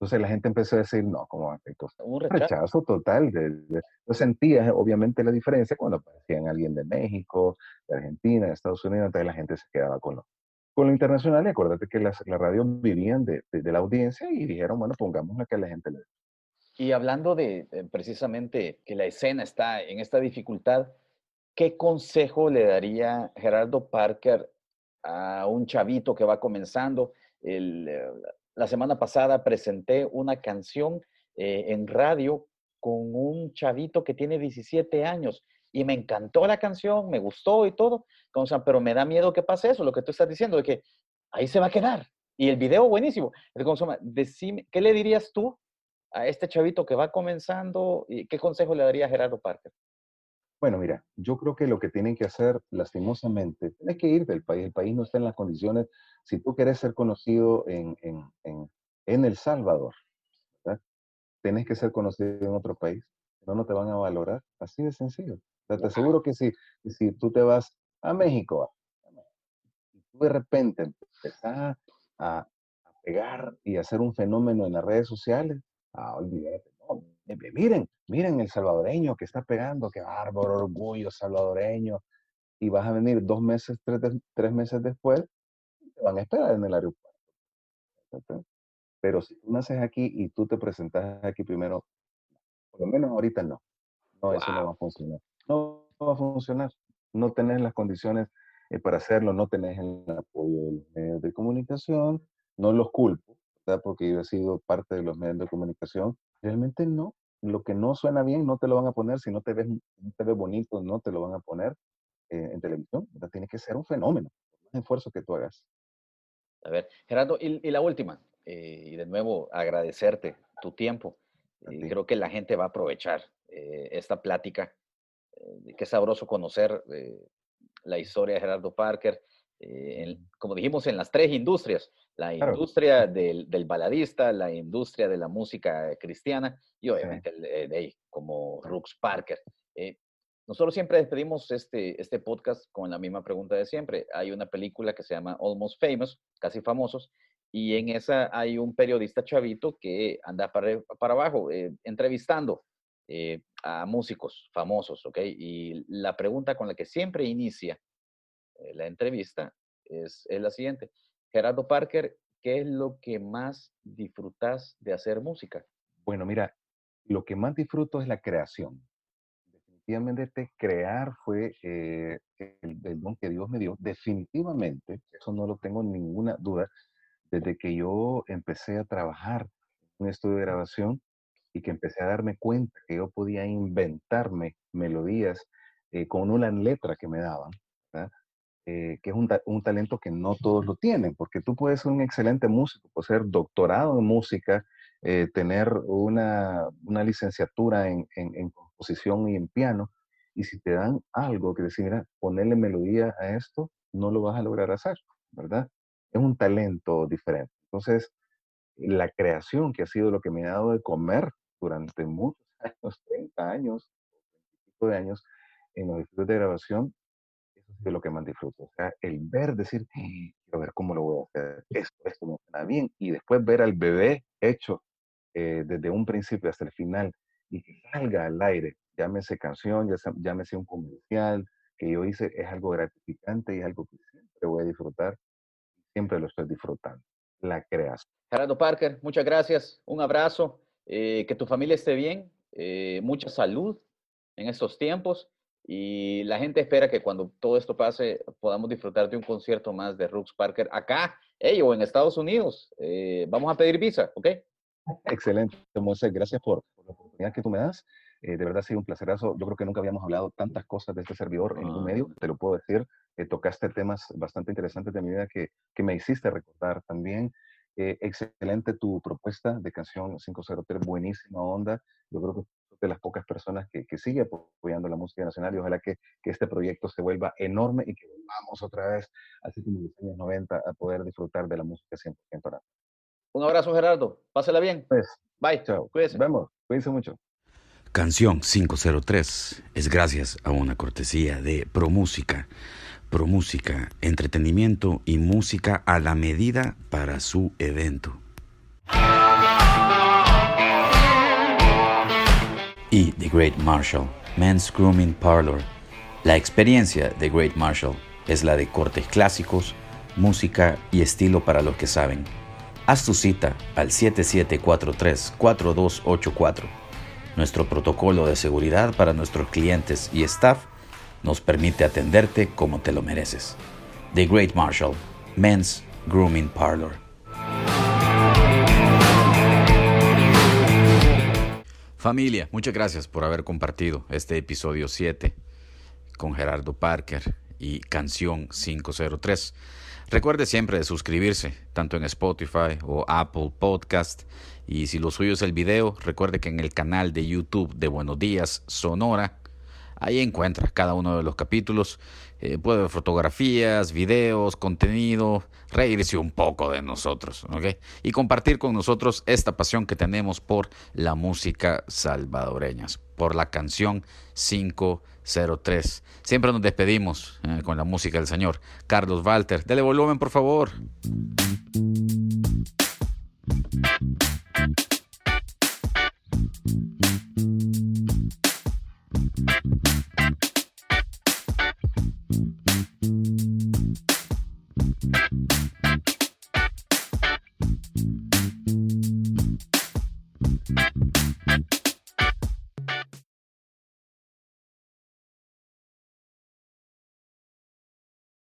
Entonces la gente empezó a decir, no, ¿cómo va esto? Un rechazo. rechazo total. De, de- yo sentía obviamente la diferencia cuando aparecían alguien de México, de Argentina, de Estados Unidos, entonces la gente se quedaba con lo, con lo internacional. Y acuérdate que las, las radios vivían de, de- de la audiencia y dijeron, bueno, pongamos la que la gente le Y hablando de precisamente que la escena está en esta dificultad, ¿qué consejo le daría Gerardo Parker a un chavito que va comenzando? El, eh, la semana pasada presenté una canción eh, en radio con un chavito que tiene 17 años y me encantó la canción, me gustó y todo, pero me da miedo que pase eso, lo que tú estás diciendo, de que ahí se va a quedar. Y el video buenísimo. ¿qué le dirías tú a este chavito que va comenzando? ¿Y qué consejo le daría a Gerardo Parker? Bueno, mira, yo creo que lo que tienen que hacer, lastimosamente, tienes que ir del país. El país no está en las condiciones. Si tú quieres ser conocido en, en, en, en El Salvador, ¿verdad? tienes que ser conocido en otro país. No, no te van a valorar. Así de sencillo. O sea, te aseguro que si, que si tú te vas a México y tú de repente empezás a, a pegar y hacer un fenómeno en las redes sociales, ah, olvídate. No, eh, miren, miren el salvadoreño que está pegando, qué bárbaro, orgullo salvadoreño. Y vas a venir dos meses, tres, meses después, te van a esperar en el aeropuerto. Pero si tú naces aquí y tú te presentas aquí primero, por lo menos ahorita no. No, eso no va a funcionar. No va a funcionar. No tenés las condiciones eh, para hacerlo, no tenés el apoyo de los medios de comunicación, no los culpo, ¿verdad? porque yo he sido parte de los medios de comunicación. Realmente no. Lo que no suena bien no te lo van a poner, si no te ves, no te ves bonito, no te lo van a poner eh, en televisión. Tiene que ser un fenómeno, más esfuerzo que tú hagas. A ver, Gerardo, y, y la última, eh, y de nuevo agradecerte tu tiempo. Ti. creo que la gente va a aprovechar eh, esta plática. eh, qué sabroso conocer eh, la historia de Gerardo Parker. eh, en- como dijimos, en las tres industrias, la Claro. industria del, del baladista, la industria de la música cristiana y obviamente el, eh, de ahí, como Rux Parker. Eh, nosotros siempre despedimos este, este podcast con la misma pregunta de siempre. Hay una película que se llama Almost Famous, casi famosos, y en esa hay un periodista chavito que anda para, para abajo eh, entrevistando eh, a músicos famosos, ¿ok? Y la pregunta con la que siempre inicia la entrevista es, es la siguiente. Gerardo Parker, ¿qué es lo que más disfrutas de hacer música? Bueno, mira, lo que más disfruto es la creación. Definitivamente crear fue eh, el, el don que Dios me dio. Definitivamente, eso no lo tengo ninguna duda, desde que yo empecé a trabajar en un estudio de grabación y que empecé a darme cuenta que yo podía inventarme melodías eh, con una letra que me daban, ¿verdad? Eh, que es un, un talento que no todos lo tienen, porque tú puedes ser un excelente músico, puedes ser doctorado en música, eh, tener una, una licenciatura en, en- composición y en piano, y si te dan algo que decir, mira, ponerle melodía a esto, no lo vas a lograr hacer, ¿verdad? Es un talento diferente. Entonces, la creación, que ha sido lo que me ha dado de comer durante muchos [laughs] años, 30 años, 25 de años, en los estudios de grabación, es lo que más disfruto. O sea, el ver, decir, "Eh, quiero ver cómo lo voy a hacer, esto, esto me suena bien, y después ver al bebé hecho eh, desde un principio hasta el final y que salga al aire, llámese canción, llámese un comercial que yo hice, es algo gratificante y es algo que siempre voy a disfrutar, siempre lo estoy disfrutando, la creación. Gerardo Parker, muchas gracias, un abrazo, eh, que tu familia esté bien, mucha salud en estos tiempos y la gente espera que cuando todo esto pase podamos disfrutar de un concierto más de Rux Parker acá, hey, o en Estados Unidos. Eh, vamos a pedir visa, ¿ok? Excelente, Moisés, gracias por, por la oportunidad que tú me das. Eh, de verdad ha sido un placerazo. Yo creo que nunca habíamos hablado tantas cosas de este servidor en ningún medio, te lo puedo decir. Eh, tocaste temas bastante interesantes de mi vida que, que me hiciste recordar también. Eh, excelente tu propuesta de canción 503, buenísima onda. Yo creo que de las pocas personas que, que sigue apoyando la música nacional y ojalá que, que este proyecto se vuelva enorme y que volvamos otra vez, así como en los años 90, a poder disfrutar de la música 100% nacional. Un abrazo, Gerardo. Pásela bien. Pues, Bye. chao. Cuídese. Nos vemos. Cuídense mucho. Canción 503 es gracias a una cortesía de ProMúsica. ProMúsica, entretenimiento y música a la medida para su evento. Y The Great Marshall, Men's Grooming Parlor. La experiencia de Great Marshall es la de cortes clásicos, música y estilo para los que saben. Haz tu cita al 7743-4284. Nuestro protocolo de seguridad para nuestros clientes y staff nos permite atenderte como te lo mereces. The Great Marshall, Men's Grooming Parlor. Familia, muchas gracias por haber compartido este episodio 7 con Gerardo Parker y Canción 503. Recuerde siempre de suscribirse, tanto en Spotify o Apple Podcast. Y si lo suyo es el video, recuerde que en el canal de YouTube de Buenos Días Sonora, Ahí encuentras cada uno de los capítulos. Eh, puede ver fotografías, videos, contenido, reírse un poco de nosotros, ¿ok? Y compartir con nosotros esta pasión que tenemos por la música salvadoreña, por la canción 503. Siempre nos despedimos eh, con la música del Señor. Carlos Walter, dele volumen, por favor.